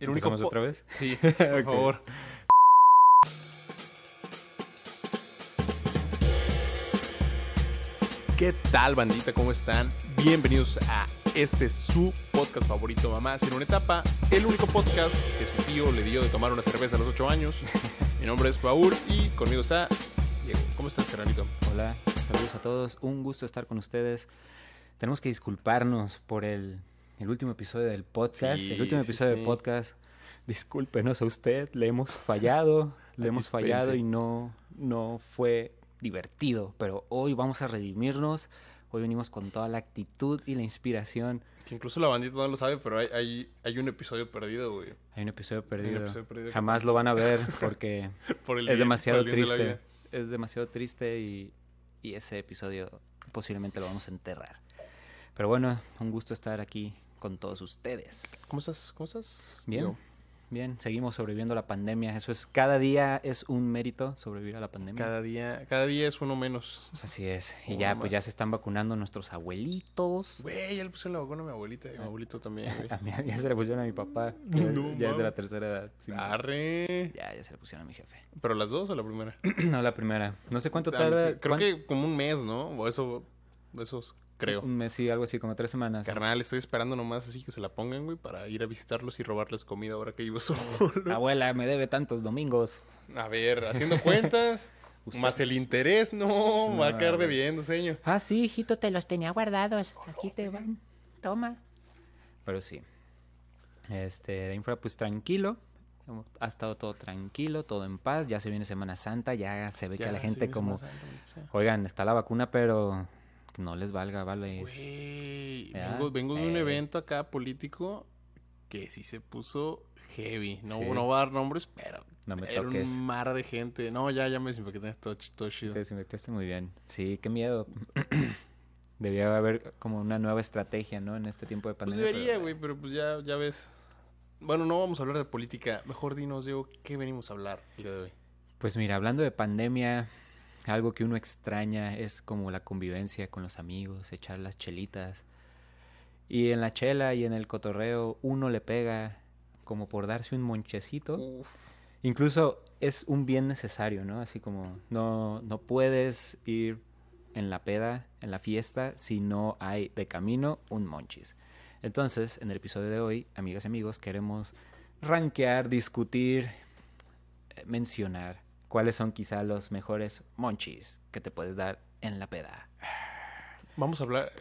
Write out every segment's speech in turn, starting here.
El único ¿Empezamos po- otra vez? Sí, por favor. ¿Qué tal, bandita? ¿Cómo están? Bienvenidos a este su podcast favorito, Mamás en una etapa. El único podcast que su tío le dio de tomar una cerveza a los 8 años. Mi nombre es Paul y conmigo está Diego. ¿Cómo estás, carnalito? Hola, saludos a todos. Un gusto estar con ustedes. Tenemos que disculparnos por el, el último episodio del podcast. Sí, el último sí, episodio sí. del podcast. Discúlpenos a usted, le hemos fallado, le hemos dispense. fallado y no, no fue divertido. Pero hoy vamos a redimirnos. Hoy venimos con toda la actitud y la inspiración. Que incluso la bandita no lo sabe, pero hay, hay, hay un episodio perdido, güey. Hay un episodio perdido. episodio perdido que- Jamás lo van a ver porque Por el es bien- demasiado por el bien de la triste. Es demasiado triste y, y ese episodio posiblemente lo vamos a enterrar. Pero bueno, un gusto estar aquí con todos ustedes. ¿Cómo estás? ¿Cómo estás? Bien, bien, seguimos sobreviviendo a la pandemia. Eso es, cada día es un mérito sobrevivir a la pandemia. Cada día, cada día es uno menos. Así es. Y Uno ya, pues ya se están vacunando nuestros abuelitos. Güey, ya le puse la vacuna a mi abuelita y a mi abuelito también, güey. A mí ya se le pusieron a mi papá. que No ya es de la tercera edad. sí. Arre. Ya, ya se le pusieron a mi jefe. ¿Pero las dos o la primera? no, la primera. No sé cuánto Ah, tarda. sí, Creo cuán- que como un mes, ¿no? O eso, esos, creo. Un mes, algo así, como tres semanas. Carnal, estoy esperando nomás así que se la pongan, güey, para ir a visitarlos y robarles comida ahora que vivo solo. Abuela, me debe tantos domingos. A ver, haciendo cuentas, más el interés, no, va a caer güey. debiendo, señor. Ah, sí, hijito, te los tenía guardados. Aquí te van. Toma. Pero sí. Este, de infra, pues tranquilo. Ha estado todo tranquilo, todo en paz. Ya se viene Semana Santa, ya se ve que la gente sí, como, Santa, oigan, está la vacuna, pero no les valga, vale. Ya, vengo, vengo de un eh. evento acá político que sí se puso heavy. No, Sí. no voy a dar nombres, pero No me era toques. un mar de gente. No, ya, ya me desinfecté, todo, todo chido. Te desinfectaste muy bien. Sí, qué miedo. Debía haber como una nueva estrategia, ¿no? En este tiempo de Pues pandemia. debería, pero- güey, pero pues ya, ya ves. Bueno, no vamos a hablar de política. Mejor dinos, Diego, ¿qué venimos a hablar el día de hoy? Pues mira, hablando de pandemia, algo que uno extraña es como la convivencia con los amigos, echar las chelitas. Y en la chela y en el cotorreo uno le pega como por darse un monchecito. Incluso es un bien necesario, ¿no? Así como no, no puedes ir en la peda, en la fiesta, si no hay de camino un monchis. Entonces, en el episodio de hoy, amigas y amigos, queremos rankear, discutir, eh, mencionar cuáles son quizá los mejores monchis que te puedes dar en la peda. Vamos a hablar.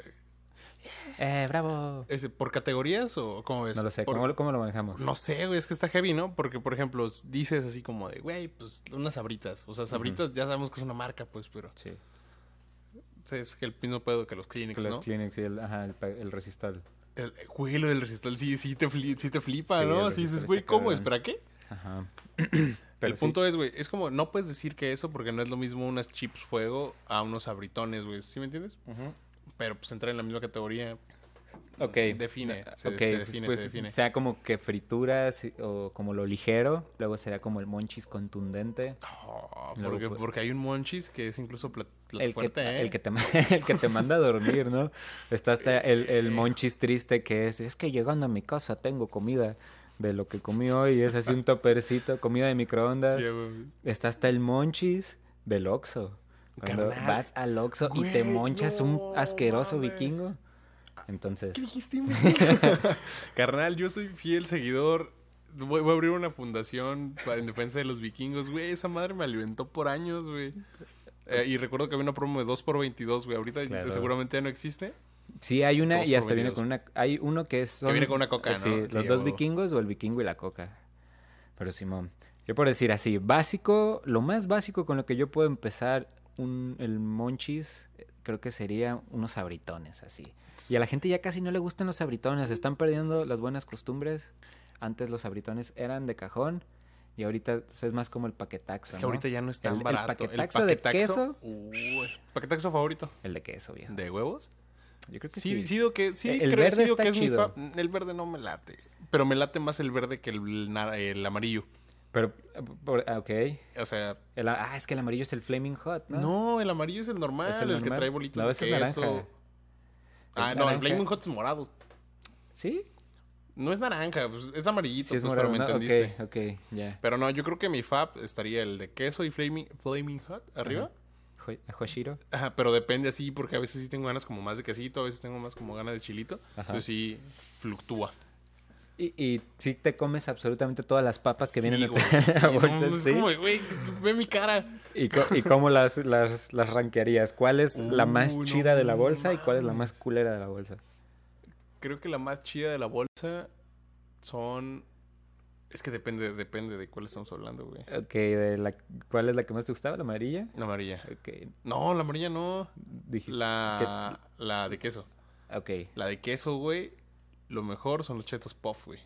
¡Eh, bravo! ¿Por categorías o cómo ves? No lo sé, Por- ¿cómo, lo- cómo lo manejamos? No sé, güey, es que está heavy, ¿no? Porque, por ejemplo, dices así como de, güey, pues unas sabritas. O sea, sabritas ya sabemos que es una marca, pues, pero Sí, es que el mismo pedo que los Kleenex, los ¿no? Kleenex y el, ajá, el, el Resistol. El, güey, lo del resistor sí, sí, te, fli- sí te flipa, Sí, ¿no? Sí dices, güey, ¿cómo? cabrón. ¿Espera qué? Ajá. el Pero sí. punto es, güey, es como, no puedes decir que eso porque no es lo mismo unas chips fuego a unos sabritones, güey. ¿Sí me entiendes? Pero pues entra en la misma categoría. Ok. Define, se- ok, se pues, define, pues, se define. sea como que frituras o como lo ligero, luego será como el monchis contundente. Oh, porque, pues- porque hay un monchis que es incluso plat, plat El que, fuerte, ¿eh? el, que te, el que te manda a dormir, ¿no? Está hasta el, el monchis triste que es, es que llegando a mi casa tengo comida de lo que comí hoy, es así un topercito, comida de microondas. Sí. Está hasta el monchis del Oxxo. Cuando Carnal. vas al Oxxo y te monchas no un asqueroso mames. vikingo. Entonces, ¿Qué dijiste? Carnal, yo soy fiel seguidor. Voy, voy a abrir una fundación en defensa de los vikingos, güey. Esa madre me alimentó por años, güey. Eh, y recuerdo que había una promo de 2 por 22 güey. Ahorita Claro. seguramente ya no existe. Sí, hay una y hasta viene con una. Hay uno que es. son- viene con una coca, eh, ¿no? Sí, los dos vikingos o el vikingo y la coca. Pero Simón, yo por decir así, básico, lo más básico con lo que yo puedo empezar un, el monchis, creo que sería unos sabritones, así. Y a la gente ya casi no le gustan los sabritones, están perdiendo las buenas costumbres. Antes los sabritones eran de cajón y ahorita es más como el paquetaxo. Es que ¿no? ahorita ya no es tan El- el barato. paquetaxo de queso. ¿Paquetaxo favorito? El de queso, viejo. ¿De huevos? Yo creo que Sí, sí. que, sí, El creo verde está que es mi chido. fa- El verde no me late. Pero me late más el verde que el, el amarillo. Pero, ah, ok. O sea, El- ah, es que el amarillo es el Flaming Hot, ¿no? no, el amarillo es el normal, ¿Es el, el que trae bolitas No, de es queso. naranja. Ah, Es no, el. Flaming Hot es morado. ¿Sí? No es naranja, pues, es amarillito, Sí, es pues, pero morado, me ¿no? entendiste. Ok, ok, ya. Pero no, yo creo que mi fab estaría el de queso y flaming, flaming hot arriba. Hoshiro. Ajá, pero depende así, porque a veces sí tengo ganas como más de quesito, a veces tengo más como ganas de chilito. Ajá. Entonces sí fluctúa. Y, y sí te comes absolutamente todas las papas que vienen Sí, en güey, la sí, no, bolsa, es ¿sí? como, güey, ve mi cara. ¿Y, co- y cómo las, las, las rankearías? ¿Cuál es la más Uh, no chida de la bolsa y cuál es la más culera de la bolsa? Creo que la más chida de la bolsa son... Es que depende, depende de cuál estamos hablando, güey. Ok, de la, ¿cuál es la que más te gustaba? ¿La amarilla? La amarilla. Ok, No, la amarilla no. dijiste. La, la de queso. Ok, La de queso, güey. Lo mejor son los chetos puff, güey.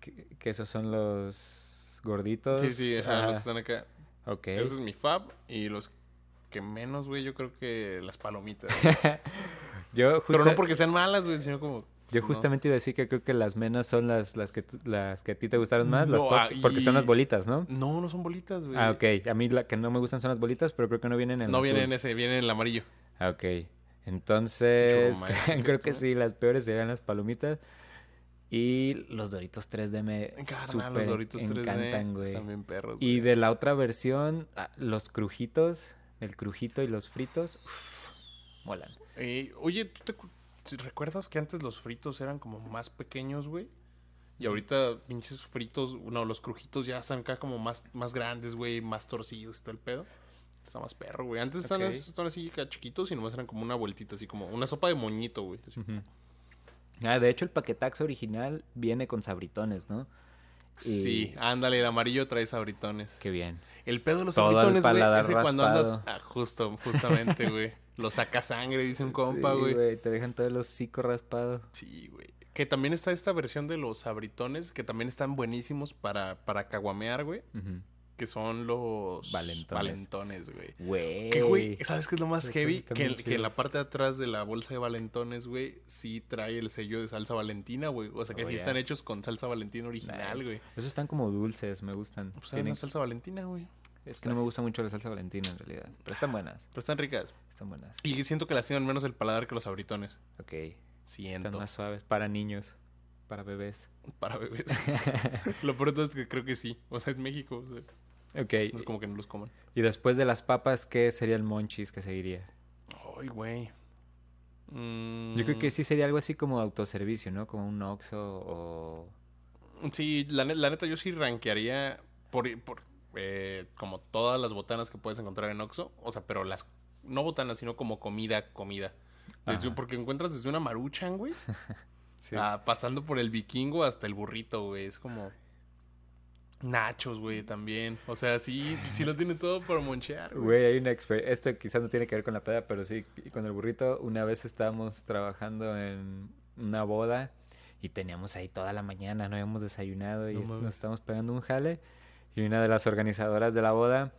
que, que esos son los gorditos. Sí, sí, ajá, Ajá, los que están acá. Ok. Ese es mi fab. Y los que menos, güey, yo creo que las palomitas. Yo, Pero justa- no porque sean malas, güey, sino como... yo no. justamente iba a decir que creo que las menos son las, las, que, las que a ti te gustaron más, las No, pops, ah, porque son las y- bolitas, ¿no? No, no son bolitas, güey. Ah, ok. A mí la que no me gustan son las bolitas, pero creo que no vienen en No azul. viene en ese, viene en el amarillo. Ah, ok. Entonces, creo que ¿no? sí, las peores serían las palomitas. Y los Doritos 3D me súper los Doritos 3D encantan, güey. están bien perros, Y güey. de la otra versión, ah, los crujitos, el crujito y los fritos, uf, molan. Eh, oye, ¿tú te, recuerdas que antes los fritos eran como más pequeños, güey? Y ahorita pinches fritos, no, los crujitos ya están acá como más, más grandes, güey, más torcidos y todo el pedo. Está más perro, güey. Antes están, Ok. as- están así chiquitos y nomás eran como una vueltita, así como una sopa de moñito, güey. Ah, de hecho, el paquetaxo original viene con sabritones, ¿no? Y- Sí, ándale, de amarillo trae sabritones. Qué bien. El pedo de los Todo sabritones, güey, es cuando andas... Ah, justo, justamente, güey. Lo saca sangre, dice un compa, Sí, güey. Te dejan todo el hocico raspado. Sí, güey. Que también está esta versión de los sabritones, que también están buenísimos para, para caguamear, güey. Que son los Valentones. valentones, güey. Güey. Que, güey, ¿sabes qué es lo más heavy? Que, en la parte de atrás de la bolsa de valentones, güey, sí trae el sello de salsa valentina, güey. O sea que Oh, sí están hechos con salsa valentina original, Nice. güey. Esos están como dulces, me gustan. Pues Tienen- salsa valentina, güey. Es que no me gusta mucho la salsa valentina en realidad. Pero están buenas. Pero están ricas. Están buenas. Y siento que lastiman menos el paladar que los sabritones. Ok. Siento. Están más suaves. Para niños. Para bebés. Para bebés. Lo todo es que creo que sí. O sea, es México. o sea, Ok. no es como que no los coman. Y después de las papas, ¿qué sería el monchis que seguiría? Ay, güey. Mm, Yo creo que sí sería algo así como autoservicio, ¿no? Como un Oxxo o... Sí, la, la neta, yo sí rankearía por, por eh, como todas las botanas que puedes encontrar en Oxxo. O sea, pero las... No botanas, sino como comida, comida. Desde- porque encuentras desde una maruchan, güey. Sí. pasando por el vikingo hasta el burrito, güey. Es como... Nachos, güey, también. O sea, sí, sí lo tiene todo para monchear, güey. Güey, hay una experiencia. Esto quizás no tiene que ver con la peda, pero sí y con el burrito. Una vez estábamos trabajando en una boda y teníamos ahí toda la mañana, no habíamos desayunado y No nos estábamos pegando un jale. Y una de las organizadoras de la boda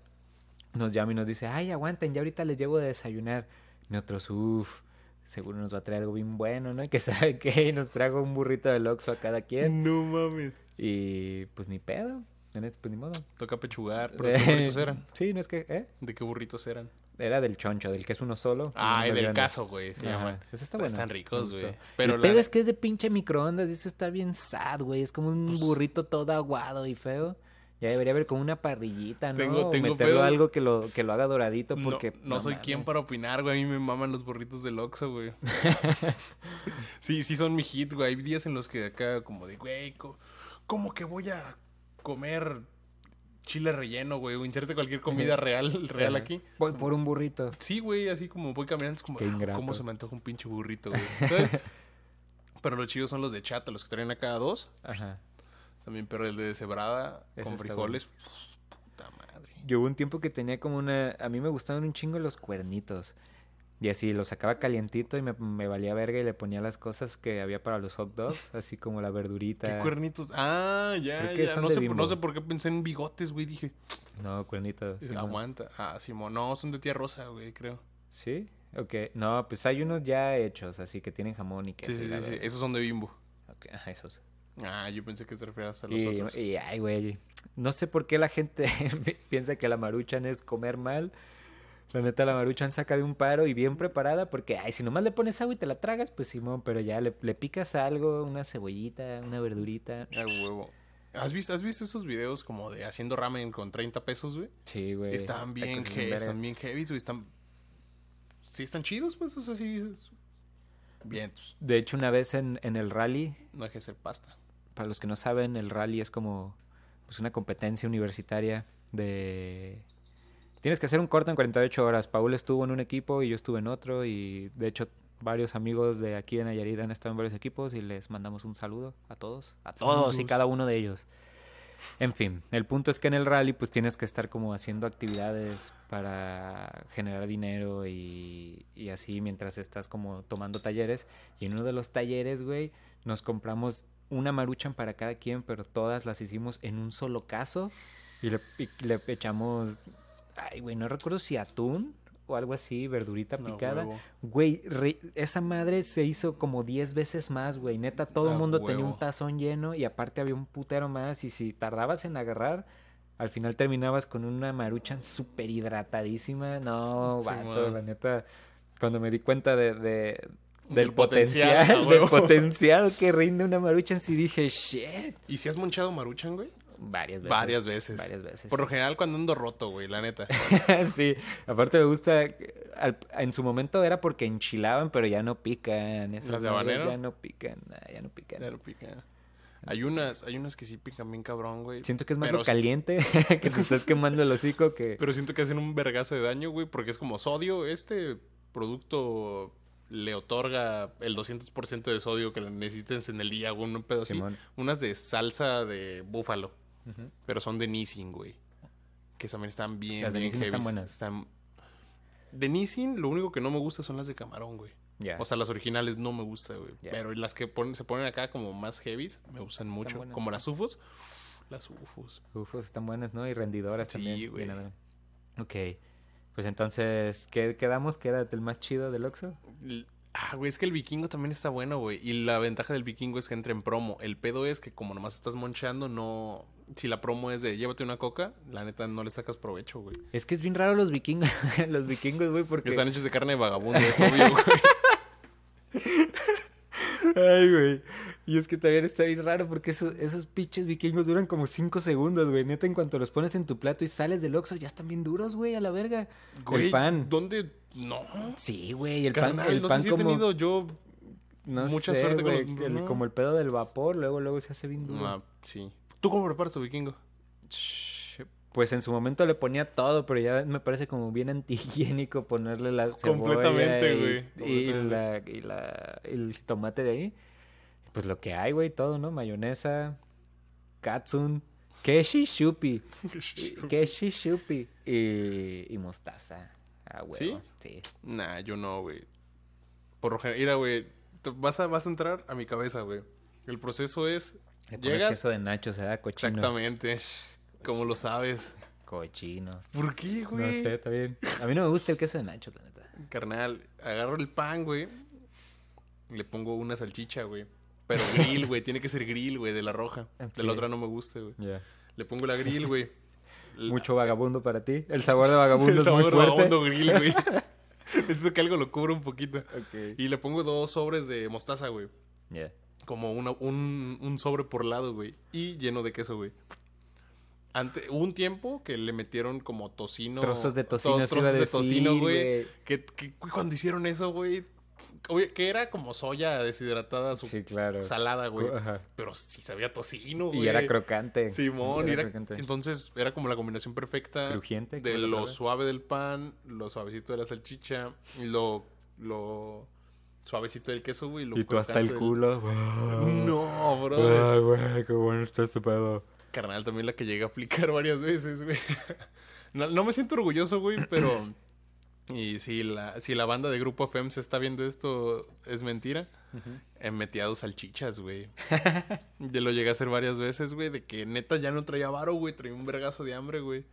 nos llama y nos dice: Ay, aguanten, ya ahorita les llevo de desayunar. Y nosotros, uff, seguro nos va a traer algo bien bueno, ¿no? Que sabe qué, y nos trajo un burrito del Oxxo a cada quien. No mames. Y pues ni pedo, en este, pues ni modo. Toca pechugar. ¿Pero de qué burritos eran? Sí, no es que, ¿eh? ¿De qué burritos eran? Era del choncho, del que es uno solo. y Ah, y del grande. caso, güey, se llaman. Eso está Est- bueno. Están ricos, güey. Pero el la- pedo es que es de pinche microondas y eso está bien sad, güey. Es como un Pues- burrito todo aguado y feo. Ya debería haber como una parrillita, ¿no? Tengo- O tengo meterlo pedo. algo que lo, que lo haga doradito porque... no, soy quien mames. para opinar, güey. A mí me maman los burritos del Oxxo, güey. sí, sí son mi hit, güey. Hay días en los que acá como de, güey, ¿cómo que voy a comer chile relleno, güey? O inserte cualquier comida real, real aquí. Voy por un burrito. Sí, güey, así como voy caminando, es como, Qué "Ah. ¿cómo se me antoja un pinche burrito, güey? Pero los chidos son los de chata, los que traen acá dos. Ajá. También, pero el de deshebrada Ese con frijoles. Puta madre. Yo hubo un tiempo que tenía como una... A mí me gustaban un chingo los cuernitos. Y así los sacaba calientito y me, me valía verga y le ponía las cosas que había para los hot dogs, así como la verdurita. ¿Qué cuernitos? Ah, ya, que ya. No sé, Bimbo. no sé por qué pensé en bigotes, güey. Dije, No, cuernitos. sí, no. aguanta. Ah, Simón. No, son de tía Rosa, güey, creo. ¿Sí? Ok. No, pues hay unos ya hechos, así que tienen jamón y queso. Sí, sí, sí, sí. Esos son de bimbo. Ok, ajá, esos. Ah, yo pensé que te referías a los Y, otros. y, ay, güey. No sé por qué la gente piensa que la maruchan es comer mal. La neta, la maruchan saca de un paro y bien preparada porque, ay, si nomás le pones agua y te la tragas, pues Simón, pero ya le, le picas algo, una cebollita, una verdurita. A huevo. ¿Has visto, ¿Has visto esos videos como de haciendo ramen con 30 pesos, güey? Sí, güey. Están bien, cosas he- verga. están bien heavy, güey. Están... Sí, están chidos, pues. O sea, sí. Bien, pues, De hecho, una vez en, en el rally, no que hacer pasta. Para los que no saben, el rally es como pues, una competencia universitaria de... Tienes que hacer un corto en 48 horas. Paul estuvo en un equipo y yo estuve en otro y de hecho varios amigos de aquí de Nayarit han estado en varios equipos y les mandamos un saludo a todos, a todos y cada uno de ellos. En fin, el punto es que en el rally pues tienes que estar como haciendo actividades para generar dinero y, y así mientras estás como tomando talleres. Y en uno de los talleres, güey, nos compramos una maruchan para cada quien, pero todas las hicimos en un solo caso y le, y le echamos, ay, güey, no recuerdo si atún o algo así, verdurita No, picada. huevo. Güey, re- esa madre se hizo como 10 veces más, güey. Neta, todo el mundo tenía un tazón lleno y aparte había un putero más. Y si tardabas en agarrar, al final terminabas con una maruchan súper hidratadísima. No, Sí, vato, man. la neta, cuando me di cuenta de, de- del Del potencial, potencial, del potencial que rinde una maruchan, sí dije, shit. ¿Y si has monchado maruchan, güey? Varias veces. Varias veces. Varias veces. Por lo general cuando ando roto, güey, la neta. sí, aparte me gusta. al- en su momento era porque enchilaban, pero ya no pican. Esas ¿Las de habanero? Ya no pican, nah, ya no pican. Ya no pica. Hay unas, hay unas que sí pican bien cabrón, güey. Siento que es más Pero lo caliente, que te estás quemando el hocico que... Pero siento que hacen un vergazo de daño, güey, porque es como sodio. Este producto le otorga el 200% de sodio que necesites en el día, güey, un pedo así. Unas de salsa de búfalo, pero son de Nissin, güey. Que también están bien, Las de bien Nissin están buenas. Están- De Nissin, lo único que no me gusta son las de camarón, güey. O sea, las originales no me gusta, güey. Pero las que ponen, se ponen acá como más heavies, me gustan mucho. buenas. Como las UFOs. Las UFOs. Ufos están buenas, ¿no? Y rendidoras Sí, también. güey. bien, bien. Ok. Pues entonces, ¿qué quedamos? Quédate el más chido del Oxxo. Ah, güey, es que el vikingo también está bueno, güey. Y la ventaja del vikingo es que entra en promo. El pedo es que como nomás estás monchando, no... Si la promo es de llévate una coca, la neta no le sacas provecho, güey. Es que es bien raro los vikingos, los vikingos, güey, porque... Están hechos de carne de vagabundo, es obvio, güey. Ay, güey. Y es que también está bien raro porque esos, esos pinches vikingos duran como 5 segundos, güey. Neta, en cuanto los pones en tu plato y sales del Oxxo, ya están bien duros, güey, a la verga. Güey, el pan. ¿Dónde? No. Sí, güey, el pan, el no pan sé si como... he tenido yo... no mucha sé, suerte con los- el- no. como el pedo del vapor, luego, luego se hace bien duro. Ah, sí. ¿Tú cómo preparas tu vikingo? Pues en su momento le ponía todo, pero ya me parece como bien antihigiénico ponerle la cebolla Completamente, y- güey, Y, la, y la- el tomate de ahí. Pues lo que hay, güey, todo, ¿no? Mayonesa, katsun, keshi shupi, keshi shupi y, y mostaza. Ah, güey. ¿Sí? Sí. Nah, yo no, güey. Por lo general, mira, güey, vas a, vas a entrar a mi cabeza, güey. El proceso es, Le llegas, queso de nacho, se da cochino. exactamente, como lo sabes. Cochino. ¿Por qué, No güey? sé, está bien. A mí no me gusta el queso de nacho, la neta. Carnal, agarro el pan, güey, y le pongo una salchicha, güey. Pero grill, güey, tiene que ser grill, güey, de la roja. De la otra no me gusta, güey. Le pongo la grill, güey. Mucho vagabundo para ti. El sabor de vagabundo el es muy sabor fuerte. vagabundo grill, güey. Eso que algo lo cubre un poquito. Y le pongo dos sobres de mostaza, güey. Ya. Como una- un, un sobre por lado, güey. Y lleno de queso, güey. Ante, hubo un tiempo que le metieron como tocino. Trozos de to- tocino, trozos de tocino, decir, güey. Que, que cuando hicieron eso, güey. Oye, que era como soya deshidratada, su- Sí, claro. salada, güey. Ajá. Pero sí sabía tocino, güey. Y era crocante. Simón, Era era- crocante. entonces era como la combinación perfecta Crujiente, de lo palabra. suave del pan, lo suavecito de la salchicha, lo, lo suavecito del queso, güey. lo Y tú hasta el crocante del- culo. No, bro. Ay, güey, qué bueno está este pedo. Carnal, también la que llegué a aplicar varias veces, güey. No, no me siento orgulloso, güey, pero... Y si la, si la banda de Grupo FM se está viendo esto, es mentira. He metido salchichas, güey. Yo lo llegué a hacer varias veces, güey, de que neta ya no traía varo, güey, traía un vergazo de hambre, güey.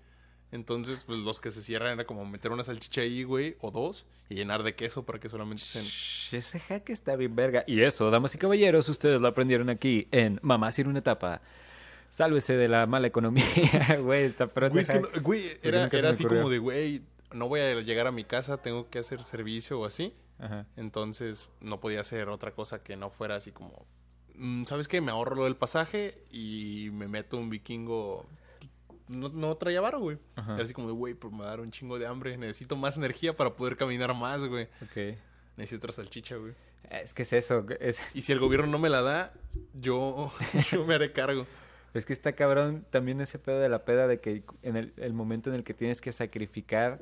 Entonces, pues los que se cierran era como meter una salchicha ahí, güey, o dos, y llenar de queso para que solamente. Shh, Ese hack está bien verga. Y eso, damas y caballeros, ustedes lo aprendieron aquí en Mamá Sir una etapa. Sálvese de la mala economía, güey. Está pero ese Güey, es que hack- no- güey, Porque era, así ocurrió. como de, güey, no voy a llegar a mi casa, tengo que hacer servicio o así. Ajá. Entonces no podía hacer otra cosa que no fuera así como, mm, ¿sabes qué? Me ahorro lo del pasaje y me meto un vikingo. No, no traía varo, güey. Ajá. Era así como de, güey, pues me dar un chingo de hambre. Necesito más energía para poder caminar más, güey. Ok. Necesito otra salchicha, güey. Es que es eso. Es, Y si el gobierno no me la da, yo, yo me haré cargo. es que está cabrón también ese pedo de la peda de que en el, el momento en el que tienes que sacrificar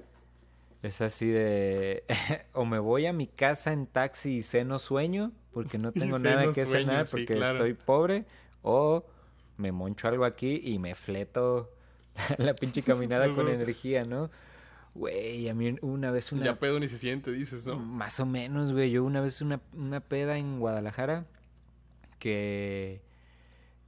es así de o me voy a mi casa en taxi y ceno sueño porque no tengo nada que sueño, cenar sí, porque claro. estoy pobre o me moncho algo aquí y me fleto la pinche caminada con energía, ¿no? Güey, a mí una vez una Ya pedo ni se siente, dices, ¿no? más o menos, güey. Yo una vez una, una peda en Guadalajara que...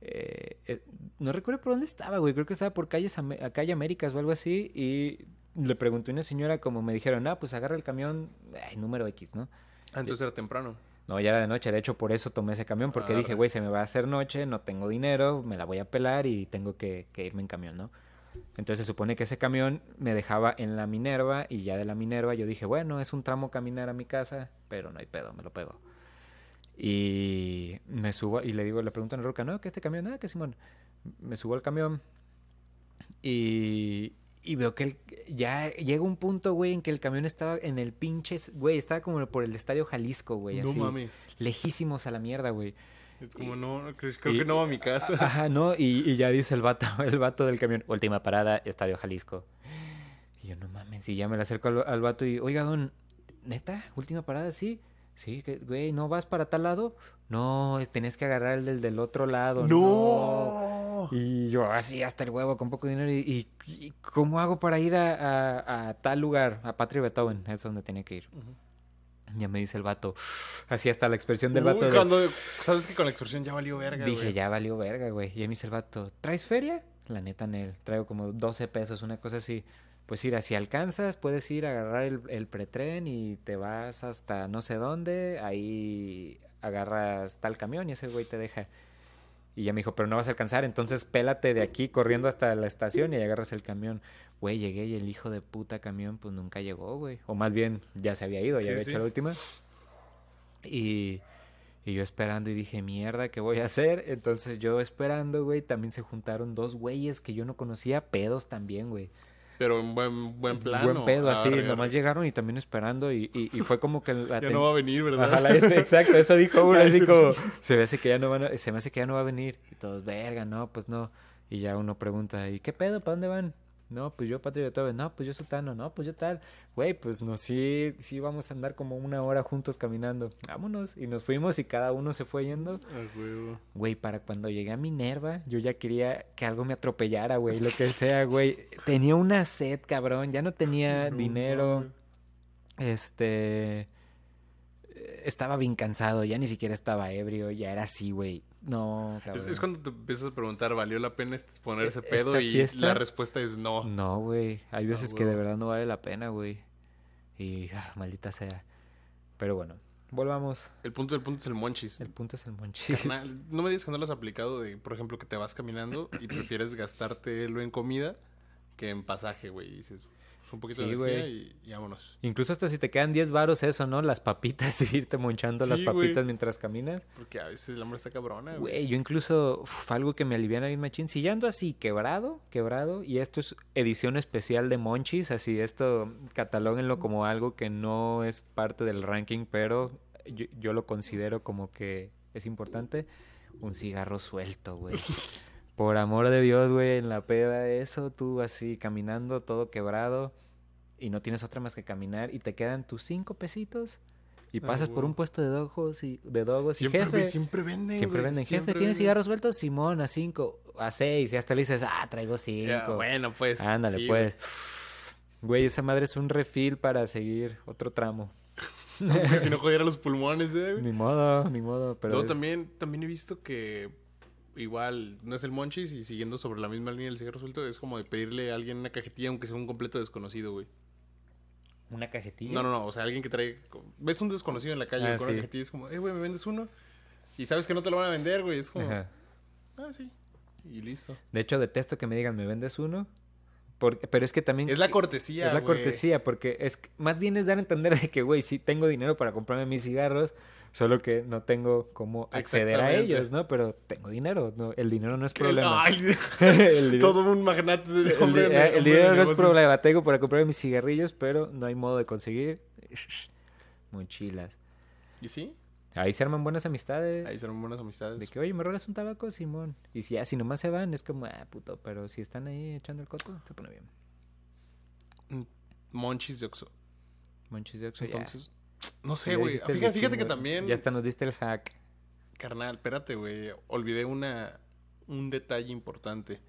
eh, eh, no recuerdo por dónde estaba, güey. Creo que estaba por calles a calle Américas o algo así. Y le pregunté a una señora como me dijeron, ah, pues agarra el camión, ay, número X, ¿no? Ah, entonces era temprano. No, ya era de noche. De hecho, por eso tomé ese camión. Porque dije, Arre. güey, se me va a hacer noche, no tengo dinero, me la voy a pelar y tengo que, que irme en camión, ¿no? Entonces se supone que ese camión me dejaba en la Minerva y ya de la Minerva yo dije, bueno, es un tramo caminar a mi casa, pero no hay pedo, me lo pego. Y me subo y le digo, le pregunto a la roca, no, que este camión, nada, que Simón. Me subo al camión y, y veo que el- ya llega un punto, güey, en que el camión estaba en el pinche, güey, estaba como por el estadio Jalisco, güey, no así, mames. lejísimos a la mierda, güey. Es como, no, creo, creo y- que no va a mi casa. Ajá, no, y, y ya dice el vato, el vato del camión, última parada, Estadio Jalisco. Y yo, no mames, y ya me le acerco al, al vato y, oiga, don, ¿neta? ¿Última parada? Sí. Sí, que, güey, ¿no vas para tal lado? No, tenés que agarrar el del, del otro lado. ¡No! Y yo así hasta el huevo con poco dinero. ¿Y, y- y cómo hago para ir a, a- a tal lugar? A Patria Beethoven, es donde tenía que ir. Ya me dice el vato. Así hasta la expresión del Uy, vato. de- cuando, sabes que con la expresión ya valió verga, Dije, güey. ya valió verga, güey. Y a mí dice el vato, ¿traes feria? La neta, Nel. Traigo como 12 pesos, una cosa así. Pues mira, si alcanzas, puedes ir a agarrar el, el pretren y te vas hasta no sé dónde. Ahí agarras tal camión y ese güey te deja. Y ya me dijo, pero no vas a alcanzar, entonces pélate de aquí corriendo hasta la estación y agarras el camión. Güey, llegué y el hijo de puta camión pues nunca llegó, güey. O más bien, ya se había ido, ya Sí, había sí. hecho la última. Y, y yo esperando y dije, mierda, ¿qué voy a hacer? Entonces yo esperando, güey, también se juntaron dos güeyes que yo no conocía, pedos también, güey. Pero en buen, buen plan. Buen pedo, así, Arre, arre. nomás llegaron y también esperando y, y, y fue como que la Ya ten- no va a venir, ¿verdad? Ajá, ese- exacto, eso dijo uno, así como, se me hace que ya no van a- se me hace que ya no va a venir. Y todos, verga, no, pues no. Y ya uno pregunta, ¿y qué pedo? ¿Para dónde van? No, pues yo Patria Beethoven, no, pues yo Sultano, no, pues yo tal. Güey, pues no, sí, sí vamos a andar como una hora juntos caminando. Vámonos. Y nos fuimos y cada uno se fue yendo. Huevo. Güey, para cuando llegué a Minerva, yo ya quería que algo me atropellara, güey, lo que sea, güey. Tenía una sed, cabrón, ya no tenía No dinero. Este. Estaba bien cansado, ya ni siquiera estaba ebrio, ya era así, güey. No, cabrón. es cuando te empiezas a preguntar, ¿valió la pena est- poner ese ¿Esta pedo? Y la respuesta es no. No, güey. Hay veces que de verdad no vale la pena, güey. Y ah, maldita sea. Pero bueno, volvamos. El punto del punto es el monchis. El punto es el monchi. Carnal, no me digas que no lo has aplicado de, por ejemplo, que te vas caminando y prefieres gastártelo en comida que en pasaje, güey. Y dices, "Pues, un poquito Sí, de energía y, y vámonos. Incluso hasta si te quedan 10 varos eso, ¿no? Las papitas y irte monchando las papitas mientras caminas. Porque a veces el hambre está cabrona, güey. Güey, yo incluso uf, algo que me aliviana bien machín. Si ya ando así quebrado, quebrado, y esto es edición especial de Monchis, así esto catalóguenlo como algo que no es parte del ranking, pero yo, yo lo considero como que es importante. Un cigarro suelto, güey. Por amor de Dios, güey, en la peda, eso, tú así caminando, todo quebrado, y no tienes otra más que caminar, y te quedan tus cinco pesitos, y Ah, pasas por un puesto de dogos y de dogos y Siempre, jefe. güey, siempre venden, Siempre venden. siempre Jefe, ¿tienes venden. cigarros sueltos? Simón, a cinco, a seis. Y hasta le dices, ah, traigo cinco. Ya, bueno, pues. Ándale, sí, pues. Güey, esa madre es un refil para seguir otro tramo. Como si no jodiera los pulmones, eh, güey. Ni modo, ni modo. Pero Luego es- también, también he visto que igual no es el monchis y siguiendo sobre la misma línea del cigarro suelto es como de pedirle a alguien una cajetilla aunque sea un completo desconocido, güey. una cajetilla. No, no, no, o sea, alguien que trae... Ves un desconocido en la calle Ah, con sí. una cajetilla es como, eh, güey, ¿me vendes uno? Y sabes que no te lo van a vender, güey, es como, Ajá. ah, sí, y listo. De hecho, detesto que me digan, ¿me vendes uno? Porque, pero es que también... Es la cortesía, Es la cortesía, porque es más bien es dar a entender de que, güey, sí tengo dinero para comprarme mis cigarros, solo que no tengo cómo acceder a ellos, ¿no? Pero tengo dinero, ¿no? El dinero no es problema. Ay, El dinero- todo un magnate de el, di- eh, el dinero no es problema, tengo para comprarme mis cigarrillos, pero no hay modo de conseguir mochilas. ¿Y sí? Ahí se arman buenas amistades. Ahí serán buenas amistades. De que, oye, ¿me rolas un tabaco, Simón? Y si ya, si nomás se van, es como, ah, puto, pero si están ahí echando el coto, se pone bien. Monchis de Oxxo. Monchis de Oxxo, ya. No sé, güey. Fíjate, fíjate que también, Ya hasta nos diste el hack. carnal, espérate, güey. Olvidé una, un detalle importante.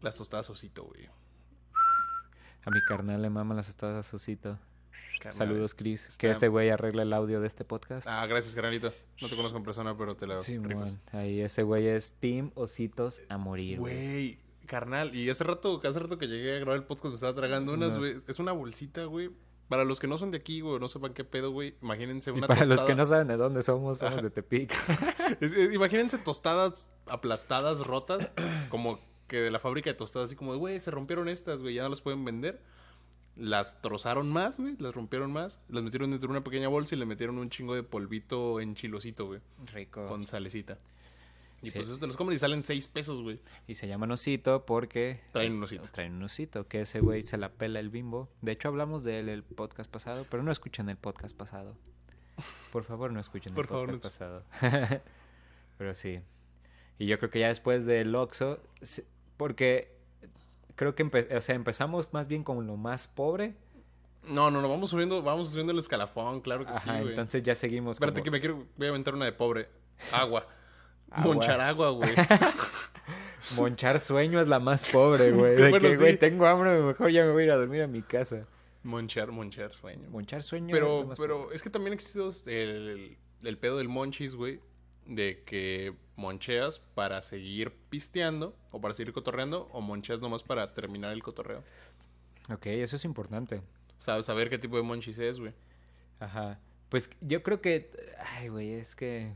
Las tostadas osito, güey. A mi carnal le maman las tostadas a Susito. Carnal, Saludos, Chris. está- Que ese güey arregla el audio de este podcast. Ah, gracias, carnalito. No te conozco en persona, pero te la Sí, rifas. Ahí ese güey es Team Ositos a morir, güey. Carnal. Y hace rato, hace rato que llegué a grabar el podcast me estaba tragando unas, No. güey. Es una bolsita, güey. Para los que no son de aquí, güey, no sepan qué pedo, güey. Imagínense Y una para los que no saben de dónde somos, somos Ajá. de Tepic. Es- es- imagínense tostadas aplastadas, rotas, como que de la fábrica de tostadas, así como, de, güey, se rompieron estas, güey, ya no las pueden vender. Las trozaron más, güey, las rompieron más, las metieron dentro de una pequeña bolsa y le metieron un chingo de polvito en chilosito, güey, Rico. con salecita. Y Sí. pues eso te los comen y salen seis pesos, güey. Y se llaman Osito porque... Traen un osito. Traen un osito, que ese güey se la pela el bimbo. De hecho, hablamos de él el podcast pasado, pero no escuchen el podcast pasado. Por favor, no escuchen Por el favor, podcast pasado. pero sí. Y yo creo que ya después del Oxxo, porque creo que empe- o sea, empezamos más bien con lo más pobre. No, no, no, vamos subiendo, vamos subiendo el escalafón, claro que sí, Ajá, güey. entonces ya seguimos. Espérate como- que me quiero, voy a aventar una de pobre. Agua. Agua. Monchar agua, güey. Monchar sueño es la más pobre, güey. De Bueno, que, güey, sí. tengo hambre, mejor ya me voy a ir a dormir a mi casa. Monchar, monchar, sueño. Monchar sueño es Pero, más pero es que también existe el, el pedo del monchis, güey. De que moncheas para seguir pisteando o para seguir cotorreando o moncheas nomás para terminar el cotorreo. Ok, eso es importante. Sabes saber qué tipo de monchis es, güey. Ajá. Pues yo creo que. Ay, güey, es que.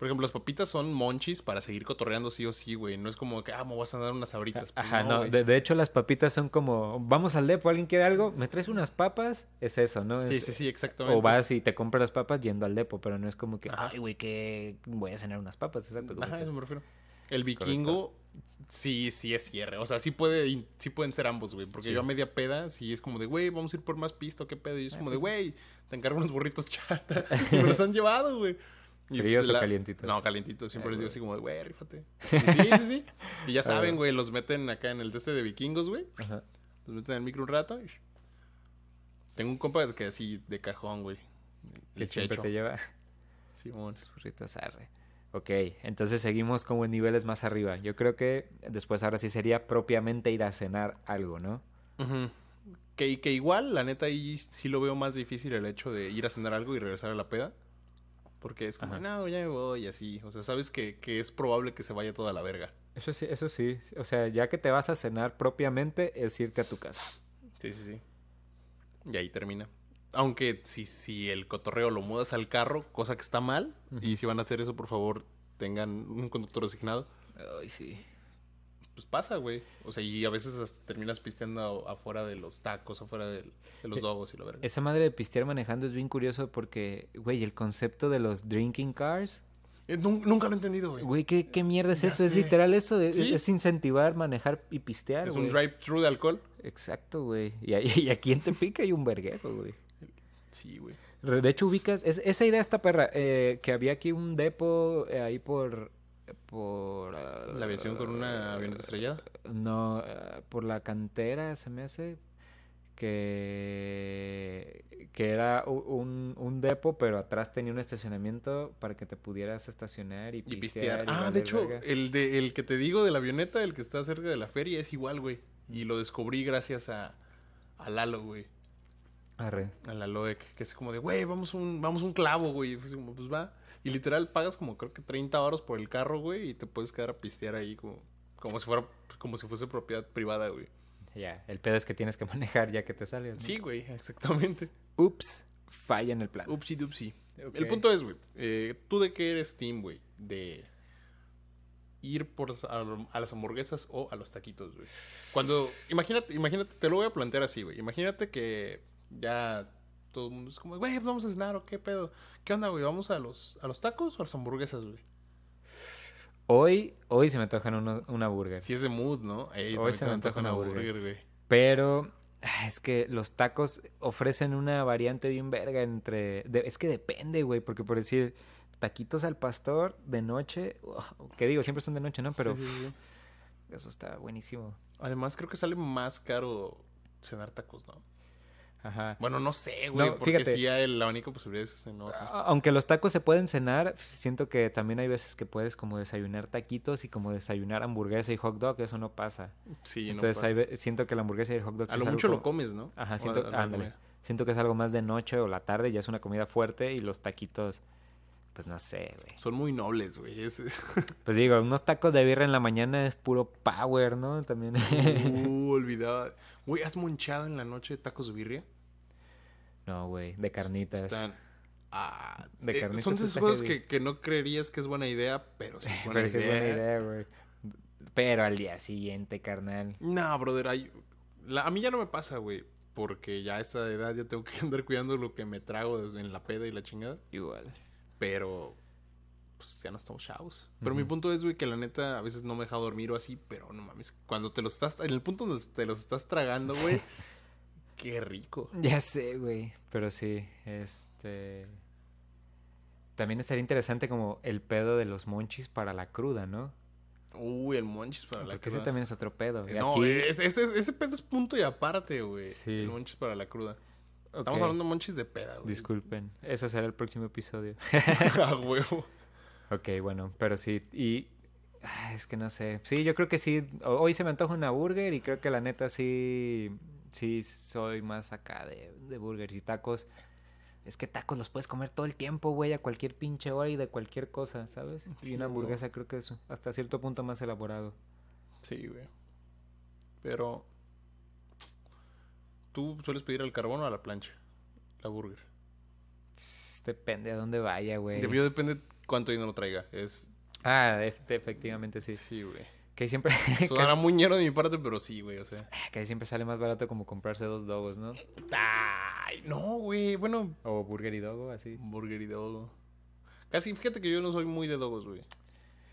Por ejemplo, las papitas son monchis para seguir cotorreando sí o sí, güey. No es como que, ah, me vas a dar unas sabritas. Pues Ajá, no. de, de hecho, las papitas son como. Vamos al depo, ¿alguien quiere algo? ¿Me traes unas papas? Es eso, ¿no? Sí, Es- sí, sí, exactamente. O vas y te compras las papas yendo al depo, pero no es como que. Ajá. Ay, güey, que voy a cenar unas papas. Exacto. Ajá, eso me refiero. El vikingo sí, sí es cierre. O sea, sí, puede, sí pueden ser ambos, güey. Porque Sí. yo a media peda sí es como de, güey, vamos a ir por más pisto, qué pedo. Y es Ah, como de, pues güey, te encargo unos burritos chata. y me los han llevado, güey. Pues, ¿Fríos o calientitos? No, calientitos. Siempre Ay, les digo güey. así como de, güey, rífate. Y sí, sí, sí. Y ya saben, Ah. güey, los meten acá en el teste de vikingos, güey. Ajá. Los meten en el micro un rato. y- Tengo un compa que así de cajón, güey. Que siempre te lleva Simón. tus burritos arre. Ok, entonces seguimos como en niveles más arriba. Yo creo que después ahora sí sería propiamente ir a cenar algo, ¿no? Que, que igual, la neta, ahí sí lo veo más difícil el hecho de ir a cenar algo y regresar a la peda. Porque es como, Ajá. no, ya me voy, y así. O sea, sabes que, que es probable que se vaya toda la verga. Eso sí, eso sí. O sea, ya que te vas a cenar propiamente, es irte a tu casa. Sí, sí, sí. Y ahí termina. Aunque si, si el cotorreo lo mudas al carro, cosa que está mal, y si van a hacer eso, por favor, tengan un conductor asignado. Ay, sí. Pues pasa, güey. O sea, y a veces hasta terminas pisteando afuera de los tacos, afuera del- de, los Eh, dogos y la verga. Esa madre de pistear manejando es bien curioso porque, güey, el concepto de los drinking cars, Eh, nun- nunca lo he entendido, güey. güey, ¿qué, qué mierda es Ya eso? Es literal eso, es, Sí. es incentivar manejar y pistear, Es un drive-thru de alcohol. Exacto, güey. Y, y aquí en Tepic hay un verguero, güey. Sí, güey. De hecho, ubicas, es- esa idea está perra, eh, que había aquí un depo eh, ahí por... por La aviación con una avioneta estrellada. No, ah, por la cantera se me hace que, que era un, un depo, pero atrás tenía un estacionamiento para que te pudieras estacionar y Y pistear. pistear. y Ah, de hecho, verga. el, de, el que te digo de la avioneta, el que está cerca de la feria, es igual, güey. Y lo descubrí gracias a, a Lalo, güey. Arre. A Lalo, de que, es como de, güey, vamos un, vamos un clavo, güey. Y fue como, pues va. Y literal pagas como creo que 30 baros por el carro, güey. Y te puedes quedar a pistear ahí como, como si fuera, como si fuese propiedad privada, güey. Ya, el pedo es que tienes que manejar ya que te sales. ¿no? Sí, güey, exactamente. Ups, falla en el plan. Upsi dupsi. Ok. El punto es, güey, eh, ¿tú de qué eres team, güey? ¿De ir por a, a las hamburguesas o a los taquitos, güey? Cuando, imagínate, imagínate, te lo voy a plantear así, güey. Imagínate que ya todo el mundo es como, güey, vamos a cenar o qué pedo. ¿Qué onda, güey? ¿Vamos a los, a los tacos o a las hamburguesas, güey? Hoy, hoy se me antojan uno- una burger. Si es de mood, ¿no? Ey, Hoy se me antoja una burger. güey. Pero ah, es que los tacos ofrecen una variante bien verga entre... de- es que depende, güey, porque por decir, taquitos al pastor de noche, uh, que digo, siempre son de noche, ¿no? Pero Sí, sí, sí. eso está buenísimo. Además, creo que sale más caro cenar tacos, ¿no? Ajá. Bueno, no sé, güey, No, porque fíjate. sí hay la única posibilidad es ese, ¿no? A- Aunque los tacos se pueden cenar, siento que también hay veces que puedes como desayunar taquitos y como desayunar hamburguesa y hot dog, eso no pasa. Sí, no Entonces pasa. hay ve- siento que la hamburguesa y el hot dog A lo mucho lo comes, ¿no? Ajá, siento, ándale. Siento que es algo más de noche o la tarde, ya es una comida fuerte y los taquitos, pues no sé, güey. Son muy nobles, güey. es- Pues digo, unos tacos de birra en la mañana es puro power, ¿no? También. Uh, olvidaba. Güey, ¿has monchado en la noche tacos de birria? no, güey, de carnitas. Están... Ah, De eh, carnitas son de esas cosas que, que no creerías que es buena idea, pero sí es buena Pero sí es idea. buena idea, güey. Pero al día siguiente, carnal. No, brother, hay... la- a mí ya no me pasa, güey. Porque ya a esta edad ya tengo que andar cuidando lo que me trago en la peda y la chingada. Igual. Pero pues ya no estamos chavos. Pero mi punto es, güey, que la neta a veces no me deja dormir o así, pero no mames, cuando te los estás, en el punto donde te los estás tragando, güey, qué rico. Ya sé, güey. Pero sí, este. También estaría interesante como el pedo de los monchis para la cruda, ¿no? Uy, el monchis para la Porque cruda. ese también es otro pedo. Y No, aquí- ese, ese, ese pedo es punto y aparte, güey. Sí. El monchis para la cruda. Estamos hablando de monchis de peda, güey. Disculpen, ese será el próximo episodio. A huevo. ok, bueno, pero sí, y... ah, Es que no sé. Sí, yo creo que sí. ho- Hoy se me antoja una burger y creo que la neta sí... Sí, soy más acá de, de burgers y tacos. Es que tacos los puedes comer todo el tiempo, güey, a cualquier pinche hora y de cualquier cosa, ¿sabes? Sí, y una hamburguesa creo que es hasta cierto punto más elaborado. Sí, güey. Pero. ¿Tú sueles pedir al carbón o a la plancha? La burger. Depende a dónde vaya, güey. Mí depende cuánto dinero traiga. Es. Ah, ef- efectivamente sí. Sí, güey. Que siempre, Sonará muy ñero de mi parte, pero sí, güey. O sea. que siempre sale más barato como comprarse dos dogos, ¿no? Ay, no, güey. Bueno, O burger y dogo, así. burger y dogo. Casi, fíjate que yo no soy muy de dogos, güey.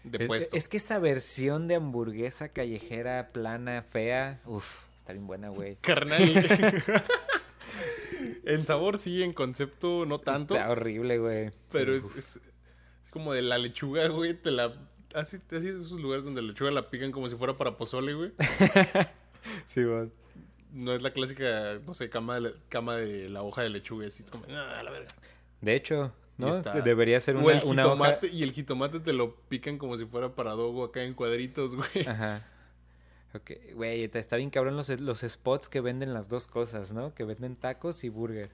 De Es, puesto. es que esa versión de hamburguesa callejera, plana, fea, uff, está bien buena, güey. Carnal. en sabor sí, en concepto no tanto. Está horrible, güey. Pero es, es, es como de la lechuga, güey. Te la. Así, así de esos lugares donde la lechuga la pican como si fuera para pozole, güey. Sí, vos. No es la clásica, no sé, cama de la, cama de la hoja de lechuga. Así es como, ah, la verga. De hecho, ¿no? está- Debería ser o una, el una hoja... jitomate, y el jitomate te lo pican como si fuera para dogo acá en cuadritos, güey. Ajá. Ok, güey, está bien cabrón los, los spots que venden las dos cosas, ¿no? Que venden tacos y burger.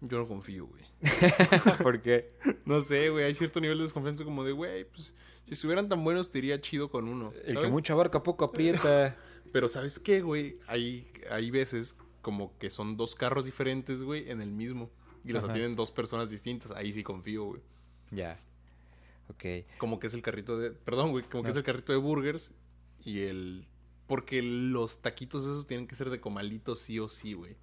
Yo no confío, güey. Porque No sé, güey. Hay cierto nivel de desconfianza como de, güey, pues si estuvieran tan buenos te iría chido con uno. el que ¿sabes? mucho abarca poco aprieta. Pero ¿sabes qué, güey? Hay, hay veces como que son dos carros diferentes, güey, en el mismo. Y los Ajá. atienden dos personas distintas. Ahí sí confío, güey. ya. Ok. Como que es el carrito de... Perdón, güey. Como que es el carrito de burgers y el... Porque los taquitos esos tienen que ser de comalito sí o sí, güey.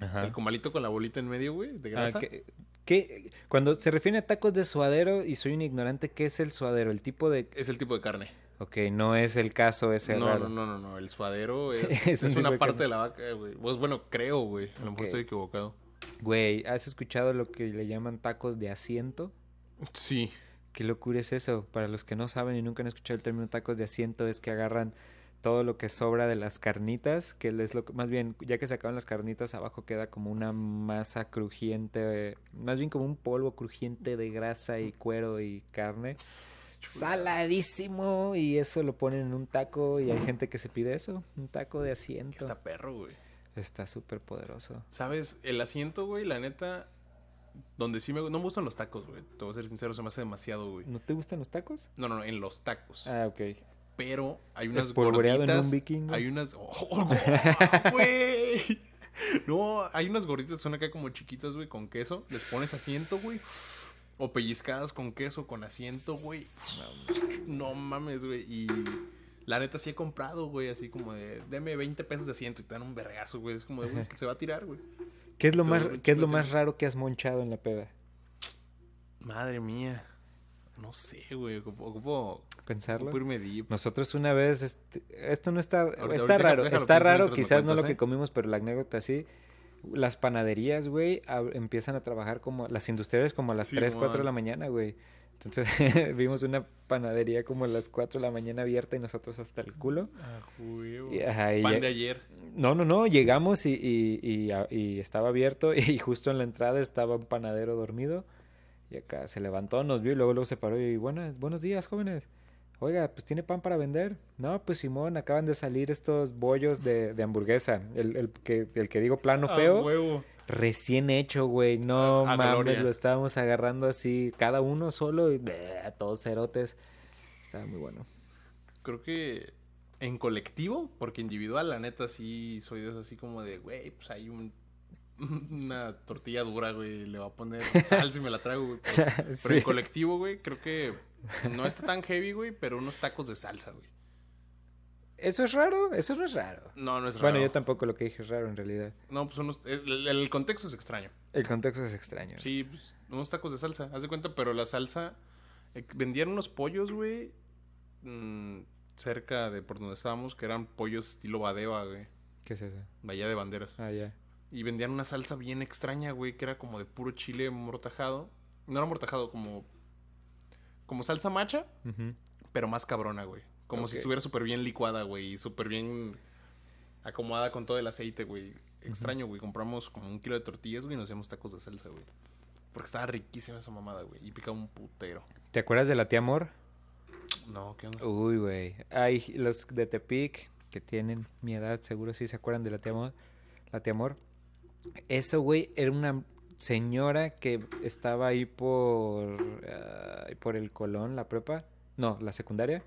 Ajá. El comalito con la bolita en medio, güey, de Ah, grasa. ¿qué- qué- Cuando se refiere a tacos de suadero y soy un ignorante, ¿qué es el suadero? El tipo de... Es el tipo de carne. Ok, no es el caso ese No, raro. no, no, no, no. El suadero es, Es es una parte de la vaca, güey. Pues bueno, creo, güey. A lo mejor Ok. estoy equivocado. Güey, ¿has escuchado lo que le llaman tacos de asiento? Sí. ¿Qué locura es eso? Para los que no saben y nunca han escuchado el término tacos de asiento, es que agarran todo lo que sobra de las carnitas, que es lo que- más bien, ya que se acaban las carnitas, abajo queda como una masa crujiente, más bien como un polvo crujiente de grasa y cuero y carne. Saladísimo. Y eso lo ponen en un taco y hay gente que se pide eso, un taco de asiento. Está perro, güey. Está súper poderoso. ¿Sabes? El asiento, güey, la neta... Donde sí me... No me gustan los tacos, güey. Te voy a ser sincero, se me hace demasiado, güey. ¿No te gustan los tacos? No, no, no, en los tacos. Ah, ok. Pero hay unas Espolvoreado en un gorditas... vikingo. Hay unas... ¡Oh, güey! No, hay unas gorditas que son acá como chiquitas, güey, con queso. Les pones asiento, güey. O pellizcadas con queso, con asiento, güey. No mames, güey. Y la neta sí he comprado, güey, así como de, deme 20 pesos de asiento y te dan un vergazo, güey. Es como de, güey, se va a tirar, güey. ¿Qué es lo más, un ¿qué es lo más raro que has monchado en la peda? Madre mía. No sé, güey. Ocupo, ocupo, Pensarlo. ocupo. Nosotros una vez, este, esto no está, Ahorita- está ahorita raro, está raro, quizás no lo que ¿eh? comimos, pero la anécdota sí. Las panaderías, güey, empiezan a trabajar como, las industriales como a las Sí, 3, 4 de la mañana, güey. Entonces vimos una panadería como a las 4 de la mañana abierta y nosotros hasta el culo. Ah. Y, ajá, y Pan de ayer. No, no, no, llegamos y, y, y estaba abierto y justo en la entrada estaba un panadero dormido y acá se levantó, nos vio y luego, luego se paró y buenas, buenos días, jóvenes. Oiga, pues tiene pan para vender. No, pues Simón, acaban de salir estos bollos de, de hamburguesa. El, el que, el que digo plano Ah, feo, huevo. recién hecho, güey. No A- a mames, gloria. lo estábamos agarrando así, cada uno solo y bleh, todos cerotes. Estaba muy bueno. Creo que en colectivo, porque individual, la neta, sí soy de así como de, güey, pues hay un, una tortilla dura, güey, le va a poner salsa y me la traigo, güey. Pero, pero Sí. en colectivo, güey, creo que no está tan heavy, güey, pero unos tacos de salsa, güey. ¿Eso es raro? Eso no es raro. No, no es raro. Bueno, yo tampoco lo que dije es raro en realidad. No, pues unos, el, el contexto es extraño. El contexto es extraño. Sí, pues unos tacos de salsa, haz de cuenta, pero la salsa, eh, vendían unos pollos, güey, mm, cerca de por donde estábamos, que eran pollos estilo badeva, güey, ¿Qué es eso? Bahía de Banderas. Ah, ya. Y vendían una salsa bien extraña, güey, que era como de puro chile mortajado. No era mortajado, como. Como salsa macha, pero más cabrona, güey. Como si estuviera súper bien licuada, güey. Y súper bien acomodada con todo el aceite, güey. Extraño, güey. Compramos como un kilo de tortillas, güey, y nos hacíamos tacos de salsa, güey. Porque estaba riquísima esa mamada, güey. Y picaba un putero. ¿Te acuerdas de la tía Amor? No, ¿qué onda? Uy, güey. Hay los de Tepic que tienen mi edad, seguro sí se acuerdan de la tía Amor. La tía Amor. Eso, güey, era una señora que estaba ahí por, ah, por el Colón, la prepa. No, la secundaria.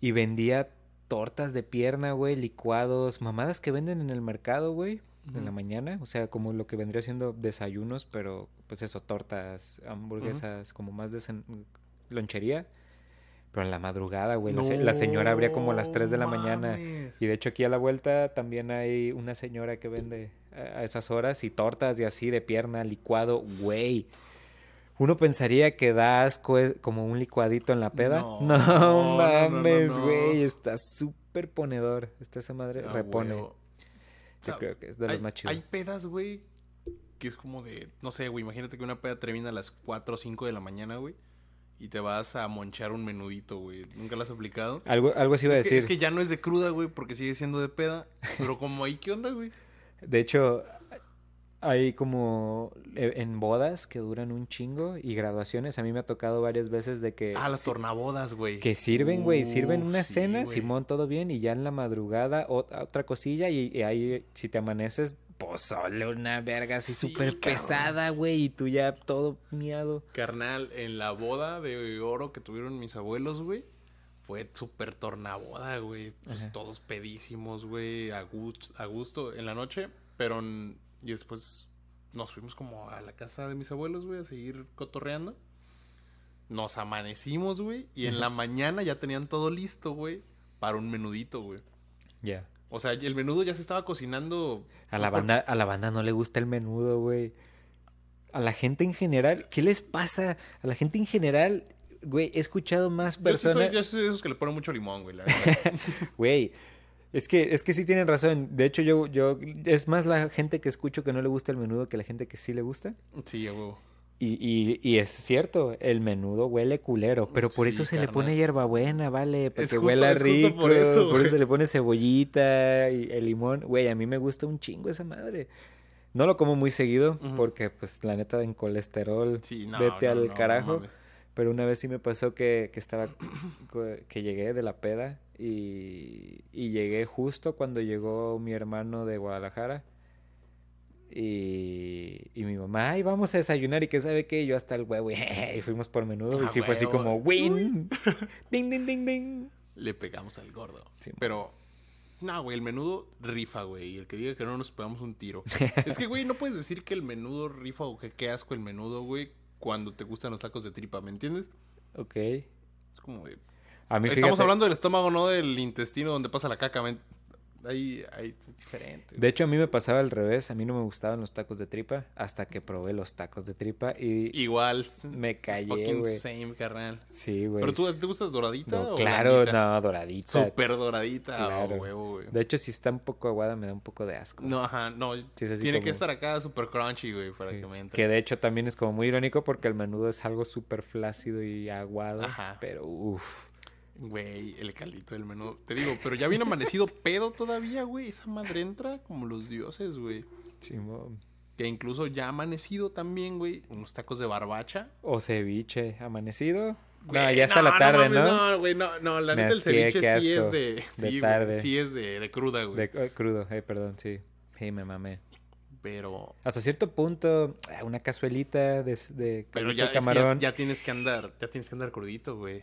Y vendía tortas de pierna, güey, licuados, mamadas que venden en el mercado, güey, en la mañana. O sea, como lo que vendría siendo desayunos, pero pues eso, tortas, hamburguesas, como más de lonchería. Pero en la madrugada, güey. La, se- la señora abría como a las 3 de la mañana. Y de hecho aquí a la vuelta también hay una señora que vende a esas horas y tortas y así de pierna, licuado, güey. Uno pensaría que da asco eh, como un licuadito en la peda. No, mames, no. güey. Está súper ponedor. Está esa madre. Ah, repone. huevo. Yo creo que es de los hay, más chidos. hay pedas, güey, que es como de, no sé, güey, imagínate que una peda termina a las 4 o 5 de la mañana, güey, y te vas a monchar un menudito, güey. ¿Nunca lo has aplicado? Algo, algo así iba a es, que, decir. es que ya no es de cruda, güey, porque sigue siendo de peda, pero como ahí, ¿qué onda, güey? De hecho, hay como eh, en bodas que duran un chingo y graduaciones. A mí me ha tocado varias veces de que... Ah, las tornabodas, güey. Que sirven, güey, sirven una sí, cena, güey. Simón, todo bien, y ya en la madrugada ot- otra cosilla, y, y ahí, si te amaneces, pozole, una verga así Sí, súper pesada, güey, y tú ya todo miado. Carnal, en la boda de oro que tuvieron mis abuelos, güey, fue súper tornaboda, güey. Pues Ajá. todos pedísimos, güey, a, gus- a gusto en la noche, pero... Y después nos fuimos como a la casa de mis abuelos, güey, a seguir cotorreando. Nos amanecimos, güey, y en la mañana ya tenían todo listo, güey, para un menudito, güey. Ya. O sea, el menudo ya se estaba cocinando. A la banda, a la banda no le gusta el menudo, güey. A la gente en general, ¿qué les pasa? A la gente en general, güey, he escuchado más Yo sí soy, personas. de esos que le ponen mucho limón, güey, la verdad. Güey, es que, es que sí tienen razón. De hecho, yo, yo, es más la gente que escucho que no le gusta el menudo que la gente que sí le gusta. sí, a huevo. Y, y, y es cierto, el menudo huele culero, pero por Sí, eso se le pone hierbabuena, ¿vale? Para Es que justo- huela es justo rico. por eso, güey. se le pone cebollita y el limón. Güey, a mí me gusta un chingo esa madre. No lo como muy seguido porque, pues, la neta, en colesterol, Sí, no, vete no, al no, carajo. mames. Pero una vez sí me pasó que, que estaba, que llegué de la peda y, y llegué justo cuando llegó mi hermano de Guadalajara. Y, y mi mamá, ay, vamos a desayunar y que sabe que yo hasta el huevo y fuimos por menudo y Ah, sí fue así como win, ding, ding, ding, ding. Le pegamos al gordo. Sí, Pero, no, güey, el menudo rifa, güey. Y el que diga que no nos pegamos un tiro. es que, güey, no puedes decir que el menudo rifa o que qué asco el menudo, güey. Cuando te gustan los tacos de tripa, ¿me entiendes? Ok. Es como de... A mí, Estamos fíjate, hablando del estómago, no del intestino donde pasa la caca, ¿me- Ahí, ahí es diferente. De hecho, a mí me pasaba al revés. A mí no me gustaban los tacos de tripa hasta que probé los tacos de tripa y Igual. me callé, Fucking güey. same, carnal. Sí, güey. ¿Pero tú te gustas doradita No, o claro, blandita? no, doradita. Súper doradita. Claro. huevo, güey. De hecho, si está un poco aguada, me da un poco de asco. No, ajá, no. tiene como- que estar acá súper crunchy, güey, para Sí. que me entre. Que de hecho también es como muy irónico porque el menudo es algo súper flácido y aguado. Ajá. Pero uff. Güey, el caldito del menú. Te digo, pero ya viene amanecido pedo todavía, güey. Esa madre entra como los dioses, güey. Que incluso ya amanecido también, güey. Unos tacos de barbacha. O ceviche amanecido. no, Güey, ya está la tarde, mames, ¿no? No, güey, no, no. La Me neta, el ceviche sí es de. De Sí, güey. tarde. Sí es de, de cruda, güey. De, crudo, eh, perdón, sí. Sí, me mamé. Pero. Hasta cierto punto, eh, una cazuelita de, de Pero ya, de es que ya- ya tienes que andar. Ya tienes que andar crudito, güey.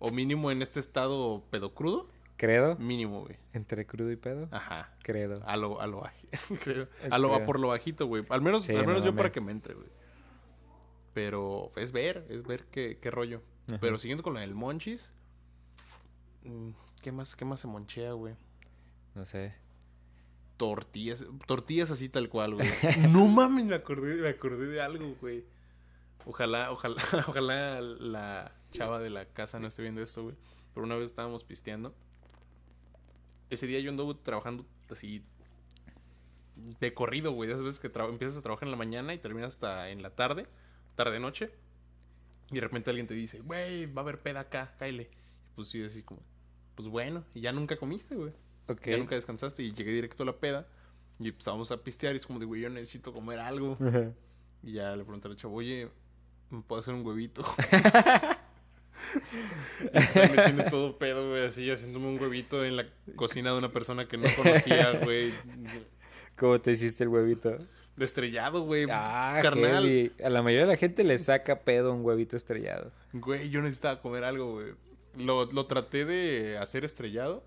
O mínimo en este estado pedo crudo. Credo. Mínimo, güey. Entre crudo y pedo. Ajá. Credo. A lo, a lo baji- creo. A lo, a por lo bajito, güey. Al menos, Sí, al menos no yo para que me entre, güey. Pero es ver, es ver qué, qué rollo. Ajá. Pero siguiendo con la del monchis. mm, ¿Qué más, qué más se monchea, güey? No sé. Tortillas. Tortillas así tal cual, güey. no mames, me acordé, me acordé de algo, güey. Ojalá, ojalá, ojalá la chava de la casa no esté viendo esto, güey. Pero una vez estábamos pisteando. Ese día yo anduve trabajando así de corrido, güey. Esas veces que empiezas a trabajar en la mañana y terminas hasta en la tarde, tarde-noche. Y de repente alguien te dice, güey, va a haber peda acá, cáele. Y pues sí, así como, pues bueno, y ya nunca comiste, güey. Ok. Ya nunca descansaste y llegué directo a la peda. Y empezamos a pistear y es como de, güey, yo necesito comer algo. Ajá. Y ya le pregunté al chavo, oye, ¿me puedo hacer un huevito? me tienes todo pedo, güey, así haciéndome un huevito en la cocina de una persona que no conocía, güey. ¿Cómo te hiciste el huevito? De estrellado, güey. Ah, carnal. heavy. A la mayoría de la gente le saca pedo un huevito estrellado. Güey, yo necesitaba comer algo, güey. Lo, lo traté de hacer estrellado.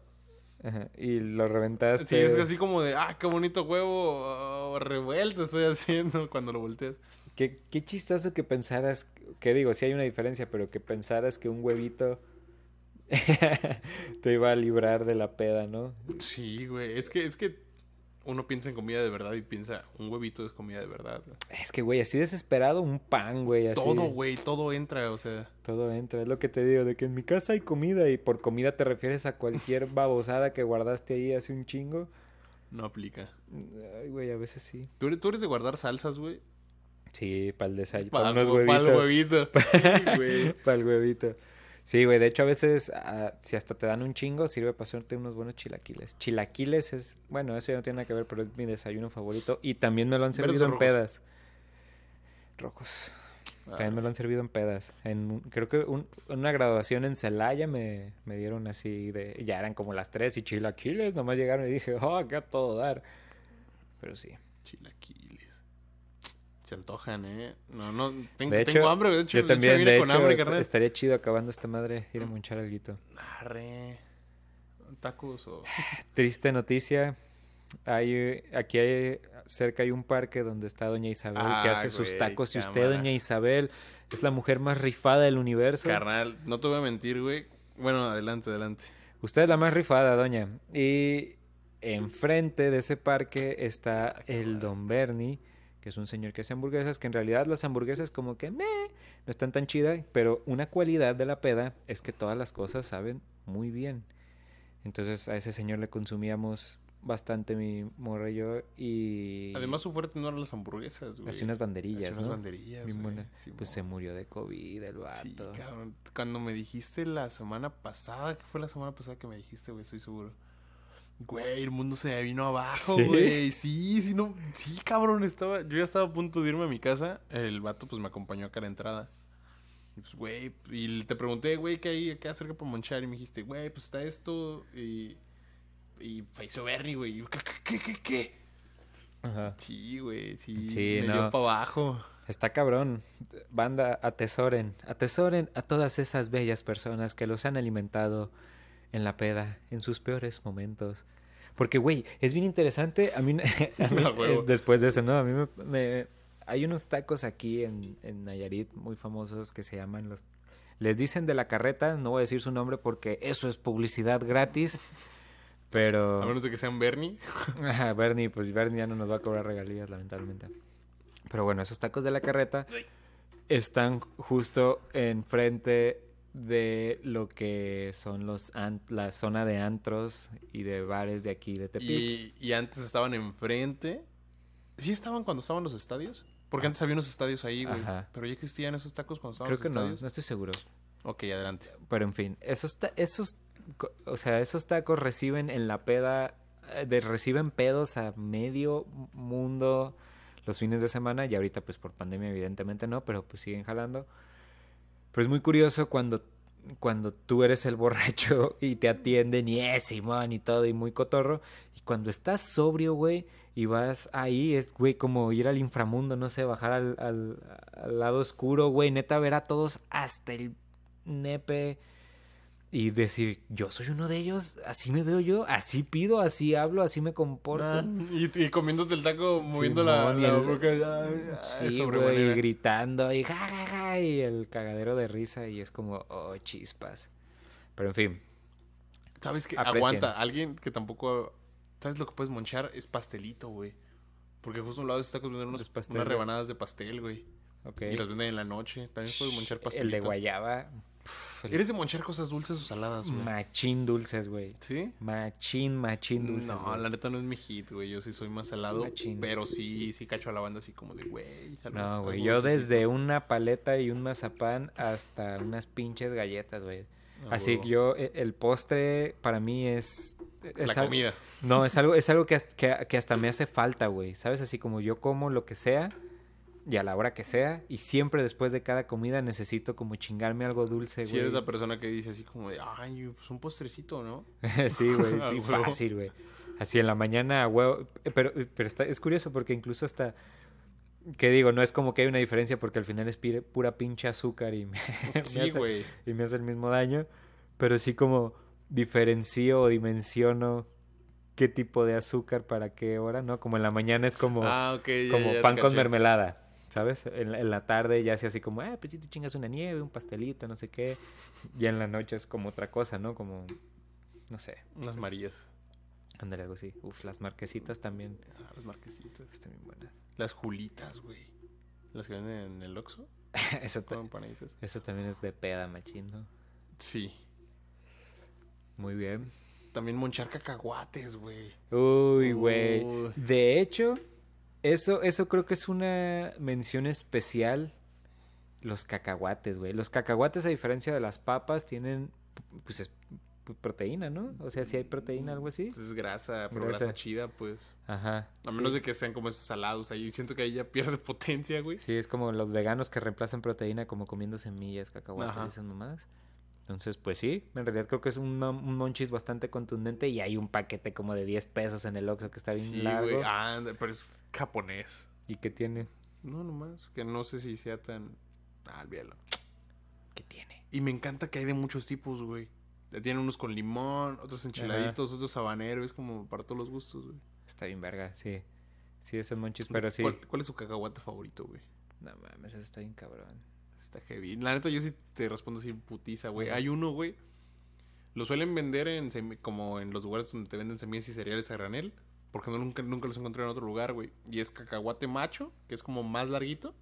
Ajá. Y lo reventaste. Sí, es así como de, ah, qué bonito huevo oh, revuelto estoy haciendo cuando lo volteas. Qué, qué chistoso que pensaras, que digo, sí hay una diferencia, pero que pensaras que un huevito te iba a librar de la peda, ¿no? Sí, güey. Es que, es que uno piensa en comida de verdad y piensa, un huevito es comida de verdad. güey. Es que, güey, así desesperado, un pan, güey, así. Todo, güey, todo entra, o sea. Todo entra, es lo que te digo, de que en mi casa hay comida y por comida te refieres a cualquier babosada que guardaste ahí hace un chingo. No aplica. Ay, güey, a veces sí. ¿Tú eres, tú eres de guardar salsas, güey? Sí, para el desayuno, Para para unos el huevitos. huevito. Sí, güey. Para el huevito. Sí, güey, de hecho a veces, ah, si hasta te dan un chingo, sirve para hacerte unos buenos chilaquiles. Chilaquiles es, bueno, eso ya no tiene nada que ver, pero es mi desayuno favorito. Y también me lo han ¿Verdes servido en rojos? pedas. Rojos. También me lo han servido en pedas. En, creo que un- una graduación en Celaya me, me dieron así de... Ya eran como las tres y chilaquiles. Nomás llegaron y dije, oh, acá todo dar. Pero sí. Chilaquiles. Se antojan, ¿eh? No, no. Tengo, De hecho, tengo hambre, de hecho. Yo de hecho, también, de con hecho, hambre, est- carnal. estaría chido acabando esta madre ir a monchar algo. Arre. Tacos o. Triste noticia. Hay, aquí hay, cerca hay un parque donde está Doña Isabel que Ah, hace sus tacos. Y usted. Doña Isabel, es la mujer más rifada del universo. Carnal, no te voy a mentir, güey. Bueno, adelante, adelante. Usted es la más rifada, Doña. Y enfrente de ese parque está el Don Bernie, que es un señor que hace hamburguesas, que en realidad las hamburguesas como que meh, no están tan chidas, pero una cualidad de la peda es que todas las cosas saben muy bien. Entonces a ese señor le consumíamos bastante mi morra y yo y Además, su fuerte no eran las hamburguesas, güey. hacía unas banderillas, Hacía unas ¿no? banderillas, güey. Pues se murió de COVID el vato. Sí, cabrón. Cuando me dijiste la semana pasada, que fue la semana pasada que me dijiste, güey, estoy seguro. Güey, el mundo se me vino abajo, ¿Sí? güey. Sí, sí, no. Sí, cabrón, estaba. Yo ya estaba a punto de irme a mi casa. El vato, pues me acompañó acá a la entrada. Y pues, güey, y te pregunté, güey, ¿qué hay acá cerca para monchar? Y me dijiste, güey, pues está esto. Y. Y Faiso Bernie, güey. Y yo, ¿Qué, qué, qué, qué? Ajá. Sí, güey, sí. Sí, me no. dio para abajo. Está cabrón. Banda, atesoren, atesoren a todas esas bellas personas que los han alimentado en la peda, en sus peores momentos. Porque, güey, es bien interesante. A mí, a mí, eh, después de eso, ¿no? A mí me, me- Hay unos tacos aquí en, en Nayarit muy famosos que se llaman los... Les dicen de la carreta, no voy a decir su nombre porque eso es publicidad gratis. Pero... A menos de que sean Bernie. Bernie, pues Bernie ya no nos va a cobrar regalías, lamentablemente. Pero bueno, esos tacos de la carreta están justo enfrente de lo que son los an- la zona de antros y de bares de aquí de Tepic. Y, y antes estaban enfrente. ¿Sí estaban cuando estaban los estadios? Porque antes había unos estadios ahí, güey. Pero ya existían esos tacos cuando estaban Creo los que no, estadios. no estoy seguro. Ok, adelante. Pero en fin, esos, ta- esos, o sea, esos tacos reciben en la peda, eh, de, reciben pedos a medio mundo los fines de semana y ahorita pues por pandemia evidentemente no, pero pues siguen jalando. Pero es muy curioso cuando, cuando tú eres el borracho y te atienden y es Simón y todo y muy cotorro. Y cuando estás sobrio, güey, y vas ahí, es, güey, como ir al inframundo, no sé, bajar al, al, al lado oscuro, güey, neta ver a todos hasta el nepe y decir, yo soy uno de ellos, así me veo yo, así pido, así hablo, así me comporto. Ah, y, y comiéndote el taco, moviendo la, boca. ay, Sí, y gritando y ja, ja, ja, y el cagadero de risa y es como, oh, chispas. Pero en fin, ¿Sabes qué? Aprecien. Aguanta. Alguien que tampoco... ¿Sabes lo que puedes monchar? Es pastelito, güey. Porque justo a un lado de esos tacos venden unos- Es pastel, unas rebanadas de pastel, güey. Y las venden en la noche. También puedes monchar pastelito. El de guayaba, ¿Eres de monchar cosas dulces o saladas, güey? machín dulces, güey. ¿Sí? Machín, machín dulces. No, güey. la neta no es mi hit, güey. Yo sí soy más salado. Machín. Pero sí, sí cacho a la banda así como de, güey. No, güey, yo desde una paleta y un mazapán hasta unas pinches galletas, güey. A Así que yo, e- el postre para mí es... es La algo- comida. No, es algo, es algo que, que hasta me hace falta, güey. ¿Sabes? Así como yo como lo que sea y a la hora que sea y siempre después de cada comida necesito como chingarme algo dulce, Si güey. eres la persona que dice así como de, ay, pues un postrecito, ¿no? sí, güey, sí, huevo. fácil, güey. Así en la mañana, huevo. Eh, Pero, pero está, es curioso porque incluso hasta... Que digo, no es como que hay una diferencia porque al final es pire- pura pinche azúcar y me, me Sí, hace- güey. y me hace el mismo daño. Pero sí como diferencio o dimensiono qué tipo de azúcar para qué hora, ¿no? Como en la mañana es como, Ah, ok. ya, como ya pan con mermelada, ¿sabes? En, la- en la tarde ya sea así como, ah, pues si te chingas una nieve, un pastelito, no sé qué. Y en la noche es como otra cosa, ¿no? Como, no sé, Unas marías. ándale algo así. Uf, las marquesitas también Ah, las marquesitas. están bien buenas. Las julitas, güey. Las que venden en el Oxxo. eso, eso también es de peda, machín, ¿no? Sí. Muy bien. También monchar cacahuates, güey. Uy, güey. De hecho, eso, eso creo que es una mención especial. Los cacahuates, güey. Los cacahuates, a diferencia de las papas, tienen pues es proteína, ¿no? O sea, si hay proteína, algo así. Pues es grasa, pero Grasa. grasa, chida, pues. Ajá. A sí. menos de que sean como esos salados ahí. Siento que ahí ya pierde potencia, güey. Sí, es como los veganos que reemplazan proteína como comiendo semillas, cacahuates esas mamadas. Entonces, pues sí, en realidad creo que es un, un monchis bastante contundente y hay un paquete como de 10 pesos en el Oxxo que está bien Sí, largo. Ah, pero es japonés. ¿Y qué tiene? No, nomás. Que no sé si sea tan. Ah, olvídalo. ¿Qué tiene? Y me encanta que hay de muchos tipos, güey. Tienen unos con limón, otros enchiladitos, otros habaneros. Es como para todos los gustos, güey. Está bien verga, sí. Sí, es el monchis, pero sí. ¿Cuál, cuál es su cacahuate favorito, güey? No mames, eso está bien cabrón. Está heavy. La neta, yo sí te respondo así putiza, güey. Hay uno, güey. Lo suelen vender en como en los lugares donde te venden semillas y cereales a granel. Porque no, nunca, nunca los encontré en otro lugar, güey. Y es cacahuate macho, que es como más larguito.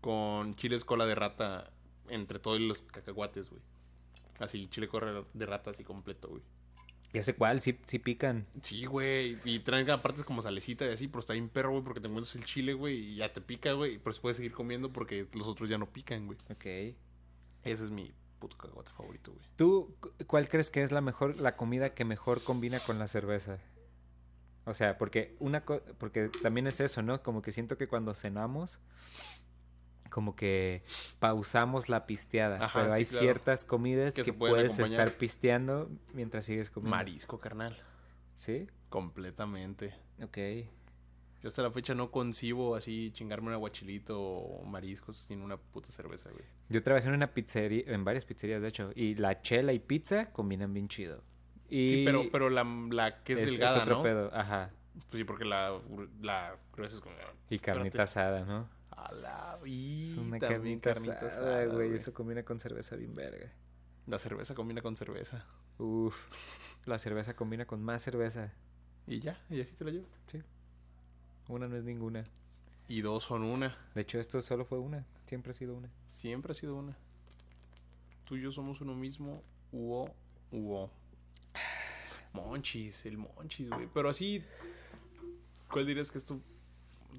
Con chiles cola de rata entre todos los cacahuates, güey. Así, chile cola de rata así completo, güey. Ya sé cuál, sí, sí pican. Sí, güey. Y traen aparte como salecita y así, pero está bien perro, güey, porque te encuentras el chile, güey, y ya te pica, güey. Pero puedes seguir comiendo porque los otros ya no pican, güey. Ok. Ese es mi puto cacahuate favorito, güey. ¿Tú cu- cuál crees que es la mejor, la comida que mejor combina con la cerveza? O sea, porque una co- porque también es eso, ¿no? Como que siento que cuando cenamos, como que pausamos la pisteada. Ajá, pero sí, hay claro. ciertas comidas Que puedes acompañar. estar pisteando mientras sigues comiendo. Marisco, carnal. ¿Sí? Completamente. Ok. Yo hasta la fecha no concibo así chingarme un aguachilito o mariscos sin una puta cerveza, güey. Yo trabajé en una pizzería, en varias pizzerías de hecho, y la chela y pizza combinan bien chido. Y Sí, pero, pero la, la que es, es- es delgada, otro ¿no? pedo, ajá. Pues sí, porque la, la gruesa es como... Y carnita asada, ¿no? A la Es vida, una carnita, carnita asada, asada, güey. Eso combina con cerveza bien verga. La cerveza combina con cerveza. Uf. La cerveza combina con más cerveza. Y ya, y así te la llevo. Una no es ninguna. Y dos son una. De hecho, esto solo fue una. Siempre ha sido una. Siempre ha sido una. Tú y yo somos uno mismo. Hugo, Hugo. Monchis, el Monchis, güey. Pero así, ¿cuál dirías que es tu,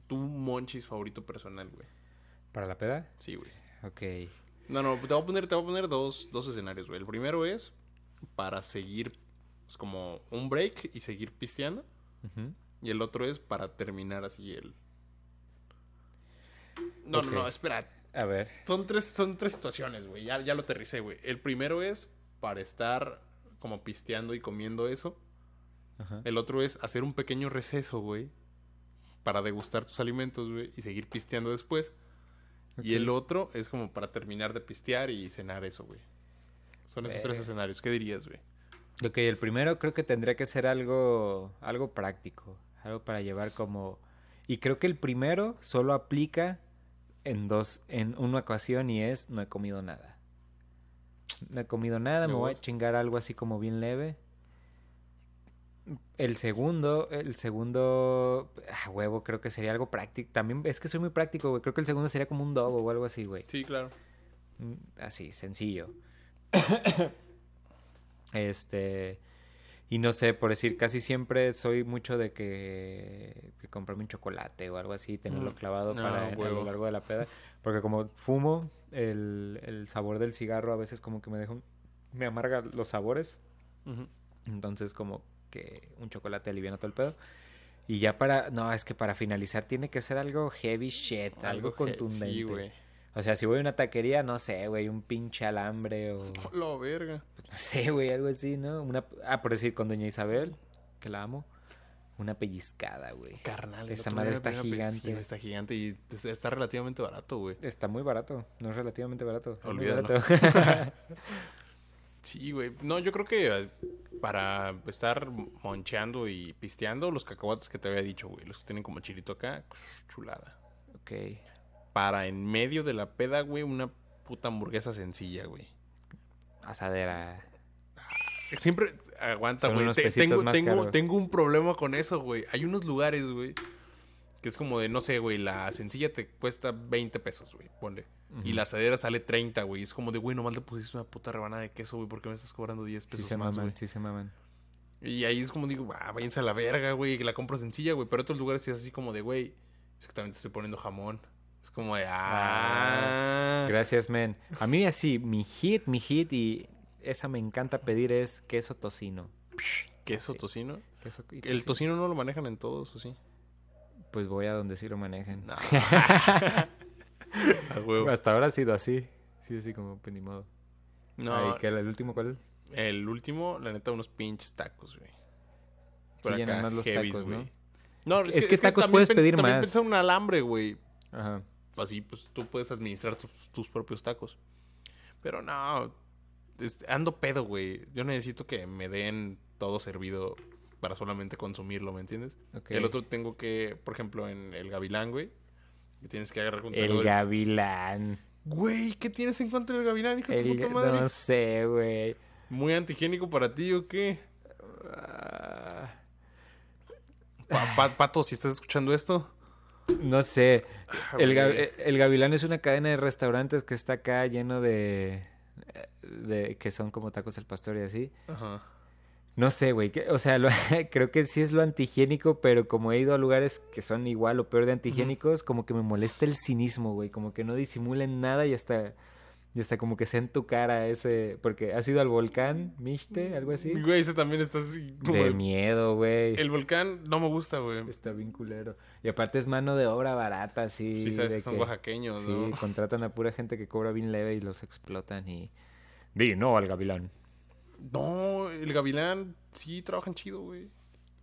tu Monchis favorito personal, güey? ¿Para la peda? Sí, güey. Ok. No, no, te voy a poner, te voy a poner dos, dos escenarios, güey. El primero es para seguir, es como un break y seguir pisteando. Ujú. Y el otro es para terminar así el... No, no, no, espera. A ver. Son tres, son tres situaciones, güey. Ya, ya lo aterricé, güey. El primero es para estar como pisteando y comiendo eso. Ajá. El otro es hacer un pequeño receso, güey. Para degustar tus alimentos, güey. Y seguir pisteando después. Y el otro es como para terminar de pistear y cenar eso, güey. Son esos tres escenarios. ¿Qué dirías, güey? Ok, el primero creo que tendría que ser algo, algo práctico, algo para llevar como... Y creo que el primero solo aplica en dos, en una ocasión y es no he comido nada. No he comido nada, me voy a chingar algo así como bien leve. El segundo, el segundo, ah, huevo, creo que sería algo práctico. También es que soy muy práctico, güey. Creo que el segundo sería como un dogo o algo así, güey. Sí, claro. Mm, Así, sencillo. este. Y no sé, por decir, casi siempre soy mucho de que, que comprarme un chocolate o algo así, tenerlo Mm. clavado No, para a huevo. lo largo de la peda. Porque como fumo, el, el sabor del cigarro a veces como que me deja un- me amarga los sabores. Entonces como que un chocolate aliviana todo el pedo. Y ya para, no, es que para finalizar tiene que ser algo heavy shit, algo, que- contundente. Sí, güey. O sea, si voy a una taquería, no sé, güey, un pinche alambre o... La verga. No sé, güey, algo así, ¿no? Una... Ah, por decir, con Doña Isabel, que la amo. Una pellizcada, güey. Carnal. Esa madre está gigante. está gigante y está relativamente barato, güey. Está muy barato, no es relativamente barato. Olvídalo. barato. Sí, güey. No, yo creo que eh, para estar moncheando y pisteando, los cacahuates que te había dicho, güey. Los que tienen como chilito acá, chulada. ok. Para en medio de la peda, güey, una puta hamburguesa sencilla, güey. Asadera. Siempre aguanta, Son güey. Te- Tengo, tengo, tengo un problema con eso, güey. Hay unos lugares, güey, que es como de, no sé, güey, la sencilla te cuesta 20 pesos, güey, ponle. Y la asadera sale 30, güey. Es como de, güey, nomás le pusiste una puta rebanada de queso, güey, porque me estás cobrando 10 Sí pesos se más, maman, güey. sí se maman. Y ahí es como digo, ah, váyanse a la verga, güey, que la compro sencilla, güey. Pero otros lugares sí es así como de, güey, es que también te estoy poniendo jamón. Es como de, ah. Gracias, men. A mí así, mi hit, mi hit y esa me encanta pedir es queso tocino. ¿Queso tocino? Queso El tocino no lo manejan en todos, ¿o sí? Pues voy a donde sí lo manejen. No. Hasta ahora ha sido así. Sí, así como, pues ni modo. No, Ay, ¿qué, ¿El último cuál? el último, la neta, unos pinches tacos, güey. Sí, ya nada más los heavies, tacos, ¿no? güey. No, Es que- es que tacos también puedes pens- pedir también más. en un alambre, güey. Ajá. Así, pues tú puedes administrar tus, tus propios tacos. Pero no, es- ando pedo, güey. Yo necesito que me den todo servido para solamente consumirlo, ¿me entiendes? El otro tengo que, por ejemplo, en el gavilán, güey. Que tienes que agarrar con El gavilán. Güey, ¿qué tienes en contra del gavilán, hijo de El puta ga- madre? No sé, güey. ¿Muy antigénico para ti o qué? Ah, Pa- pa- Pato, si estás escuchando esto. No sé. El, güey. el Gavilán es una cadena de restaurantes que está acá lleno de, de que son como tacos al pastor y así. Ajá. No sé, güey. que- O sea, lo- creo que sí es lo antihigiénico, pero como he ido a lugares que son igual o peor de antihigiénicos, como que me molesta el cinismo, güey. Como que no disimulen nada y hasta, y hasta como que sea en tu cara ese... Porque has ido al volcán, Mishte, algo así. Güey, ese también está así. como De el- miedo, güey. El volcán no me gusta, güey. Está bien culero. Y aparte es mano de obra barata, así. Sí, sabes de que son que- oaxaqueños, Sí, ¿no? contratan a pura gente que cobra bien leve y los explotan y... Di no al gavilán. No, el gavilán sí trabajan chido, güey.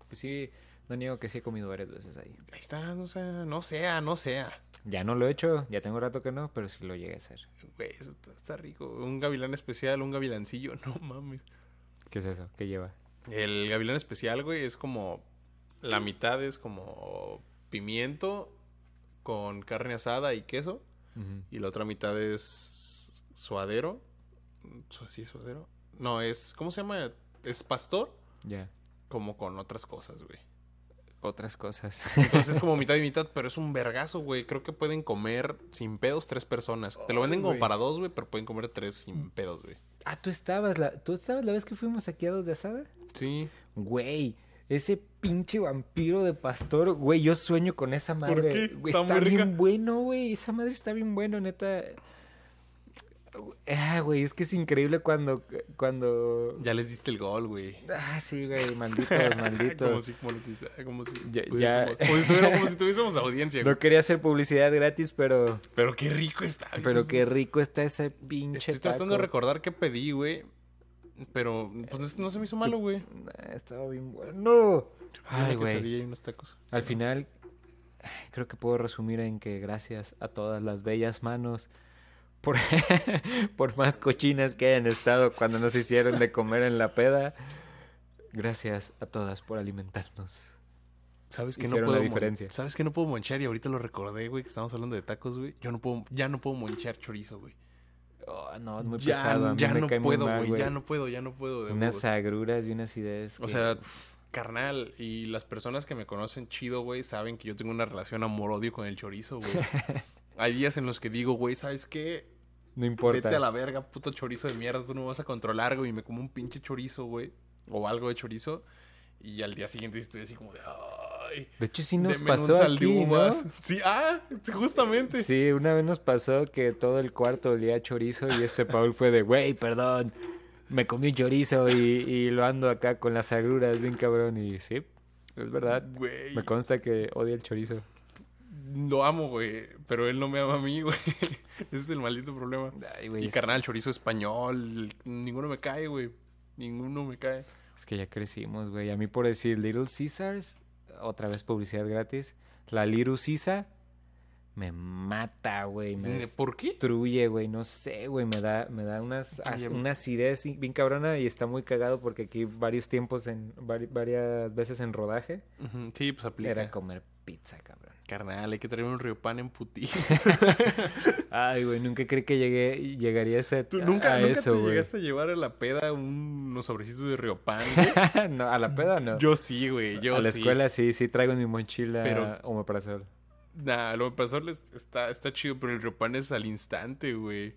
Pues sí, no niego que sí he comido varias veces ahí. Ahí está, no sea, no sea, no sea. Ya no lo he hecho, ya tengo rato que no, pero sí lo llegué a hacer. Güey, eso está, rico. Un gavilán especial, un gavilancillo, no mames. ¿Qué es eso? ¿Qué lleva? El gavilán especial, güey, es como la mitad es como pimiento con carne asada y queso. Y la otra mitad es suadero. Su- ¿Sí, suadero? No, es. ¿Cómo se llama? Es pastor. Ya. Como con otras cosas, güey. Otras cosas. Entonces es como mitad y mitad, pero es un vergazo, güey. Creo que pueden comer sin pedos tres personas. Te lo venden como para dos, güey, pero pueden comer tres sin pedos, güey. ah, ¿tú estabas, la, ¿tú estabas la vez que fuimos aquí a dos de asada? Sí. Güey, ese pinche vampiro de pastor, güey, yo sueño con esa madre. qué? Güey, Está está bien bueno, güey. Esa madre está bien bueno, neta. Ah, güey, es que es increíble cuando, cuando... Ya les diste el gol, güey. Ah, sí, güey, malditos, malditos. como si como si Ya- pudiésemos- ya. como si como si tuviésemos audiencia, güey. No quería hacer publicidad gratis, pero... Pero qué rico está. güey. Pero qué rico está ese pinche Estoy tratando de recordar qué pedí, güey. Pero pues no se me hizo malo, güey. Nah, estaba bien bueno. Ay, güey. unos tacos. Al final, creo que puedo resumir en que gracias a todas las bellas manos, por, por más cochinas que hayan estado cuando nos hicieron de comer en la peda, gracias a todas por alimentarnos. ¿Sabes que no puedo diferencia. ¿Sabes que no puedo monchar? Y ahorita lo recordé, güey, que estamos hablando de tacos, güey. Yo no puedo, ya no puedo monchar chorizo, güey. Oh, no, es muy Ya, pesado. A mí ya me no cae puedo, güey. Ya no puedo, ya no puedo. Unas agruras y una acidez. O que- sea, carnal, y las personas que me conocen chido, güey, saben que yo tengo una relación amor-odio con el chorizo, güey. Hay días en los que digo, güey, ¿sabes qué? no importa. Vete a la verga, puto chorizo de mierda, tú no me vas a controlar, güey. Y me como un pinche chorizo, güey. O algo de chorizo. Y al día siguiente estoy así como de, ay. De hecho, sí nos un pasó aquí, ¿no? uvas". Sí, ah, justamente. Sí, una vez nos pasó que todo el cuarto olía a chorizo y este Paul fue de, güey, perdón, me comí chorizo y, y lo ando acá con las agruras bien cabrón y sí, es verdad. Güey. Me consta que odia el chorizo. Lo amo, güey. Pero él no me ama a mí, güey. Ese es el maldito problema. Ay, güey, Y es, carnal, chorizo español. Ninguno me cae, güey. Ninguno me cae. es que ya crecimos, güey. A mí por decir Little Caesars, otra vez publicidad gratis, la Little Caesar me mata, güey. Me ¿Por qué? destruye, güey. No sé, güey. Me da, me da unas, as- una acidez bien cabrona y está muy cagado porque aquí varios tiempos, en vari- varias veces en rodaje, Sí, pues aplica. era comer pizza, cabrón. Carnal, hay que traer un río pan en putín. Ay, güey, nunca creí que llegué, llegaría a, ese, ¿Tú nunca, a nunca eso, te güey. llegaste a llevar a la peda unos sobrecitos de río pan, güey? no, a la peda no. Yo sí, güey. Yo a la sí. escuela sí, sí traigo en mi mochila Pero- omeprazol. Nah, pasó les- está, está chido, pero el río pan es al instante, güey.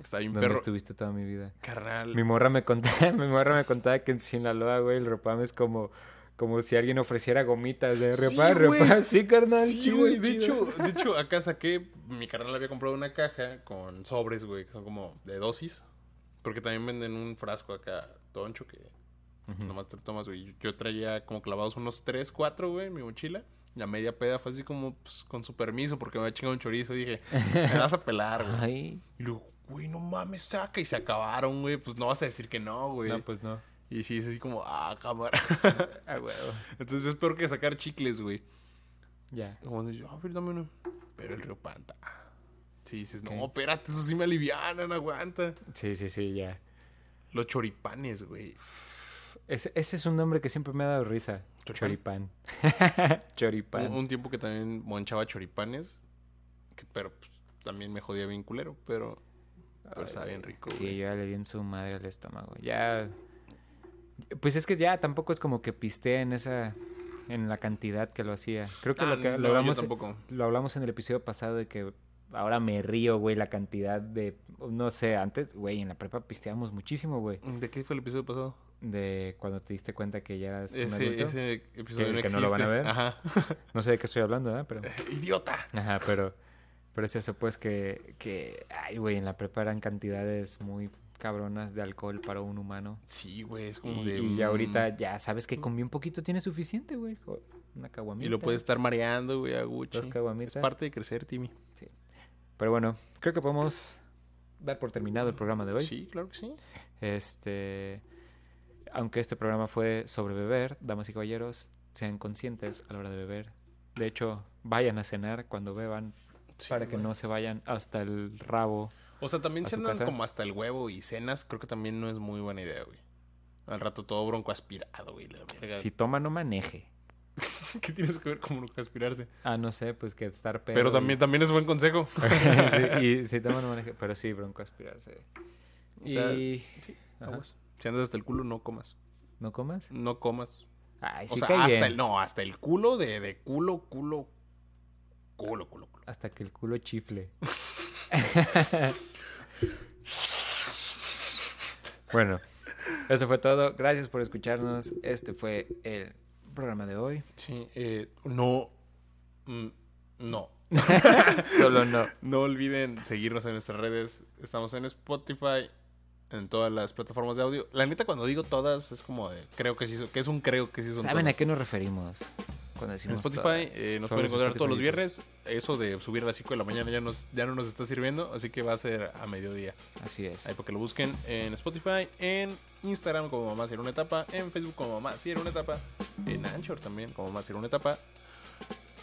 Está bien ¿Dónde perro. estuviste toda mi vida? Carnal. Mi morra me contaba, mi morra me contaba que en Sinaloa, güey, el ropam es como, como si alguien ofreciera gomitas de Sí, repam, güey. repam. Sí, carnal, Sí, chido, güey. De chido. hecho, de hecho, acá saqué. Mi carnal había comprado una caja con sobres, güey, que son como de dosis. Porque también venden un frasco acá, toncho, que nomás te tomas, güey. Yo traía como clavados unos 3, 4, güey, en mi mochila. La media peda fue así como, pues, con su permiso, porque me había chingado un chorizo. Dije, me vas a pelar, güey. Ay, Y luego, güey, no mames, saca. Y se acabaron, güey. Pues no vas a decir que no, güey. no, pues no. Y sí, es así como, ah, cámara. Ah, huevo. Entonces es peor que sacar chicles, güey. Ya. Como dices, a ver, dame uno. Pero el río Panta. Sí, dices, no, espérate, eso sí me alivianan, aguanta. Sí, sí, sí, ya. Los choripanes, güey. Ese, ese es un nombre que siempre me ha dado risa. ¿Choripán? Choripán. Choripán. Un, un tiempo que también monchaba choripanes. que- pero pues, también me jodía bien culero. Pero, pero estaba bien rico, Sí, güey. yo ya le di en su madre al estómago. Ya. Pues es que ya tampoco es como que pisté en esa. En la cantidad que lo hacía. Creo que Ah, lo que no, lo hablamos, lo hablamos en el episodio pasado de que ahora me río, güey, la cantidad de. No sé, antes, güey, en la prepa pisteábamos muchísimo, güey. ¿De qué fue el episodio pasado? De cuando te diste cuenta que ya eras un Ese, adulto. ese episodio Que- no que no lo van a ver. Ajá. No sé de qué estoy hablando, ¿eh? Pero. ¡Idiota! Ajá, pero. Pero es eso, pues que. que ay, güey, en la prepa eran cantidades muy cabronas de alcohol para un humano. Sí, güey, es como Y, de... y ya mm, ahorita ya sabes que con bien poquito tienes suficiente, güey. Una caguamita. Y lo puedes estar mareando, güey, a Gucci. Dos Es caguamitas. parte de crecer, Timmy. Pero bueno, creo que podemos dar por terminado el programa de hoy. Sí, claro que sí. Este. Aunque este programa fue sobre beber, damas y caballeros, sean conscientes a la hora de beber. De hecho, vayan a cenar cuando beban Sí, para que güey. no se vayan hasta el rabo. O sea, también se andan casa. como hasta el huevo y cenas, creo que también no es muy buena idea, güey. Al rato todo bronco aspirado, güey, la verga. Si toma, no maneje. ¿Qué tienes que ver con broncoaspirarse? Ah, no sé, pues que estar pedo. Pero y- también, también es buen consejo. sí, y si toman un manejo- Pero sí, broncoaspirarse. O sea, y... Ajá. Aguas. Si andas hasta el culo, no comas. ¿No comas? No comas. Ay, O sí sea, cae hasta bien. el, no, hasta el culo de, de culo, culo, culo, culo, culo. Hasta que el culo chifle. bueno, eso fue todo. Gracias por escucharnos. Este fue el programa de hoy. Sí, eh, no, mm, no. Solo no. No olviden seguirnos en nuestras redes. Estamos en Spotify, en todas las plataformas de audio. La neta, cuando digo todas, es como de, creo que sí, que es un creo que sí son ¿Saben a qué nos referimos cuando En decimos Spotify todo? eh, nos pueden encontrar todos los Spotify. viernes. Eso de subir a las 5 de la mañana ya, nos, ya no nos está sirviendo, así que va a ser a mediodía. Así es. Ahí para que lo busquen en Spotify, en Instagram como Mamá Cierra una etapa, en Facebook como Mamá Cierra una etapa, en Anchor también como Mamá Cierra una etapa.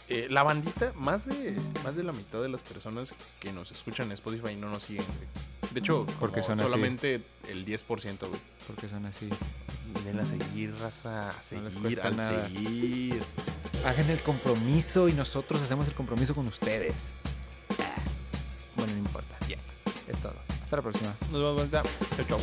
Eh, la bandita, más de, más de la mitad de las personas que nos escuchan en Spotify no nos siguen. De hecho, Porque son así. solamente el 10%, güey. Porque son así. Denle a seguir, raza, a seguir, al nada. seguir. Hagan el compromiso y nosotros hacemos el compromiso con ustedes. Ah, Bueno, no importa. Yes. Es todo. Hasta la próxima. Nos vemos. Chau, chau.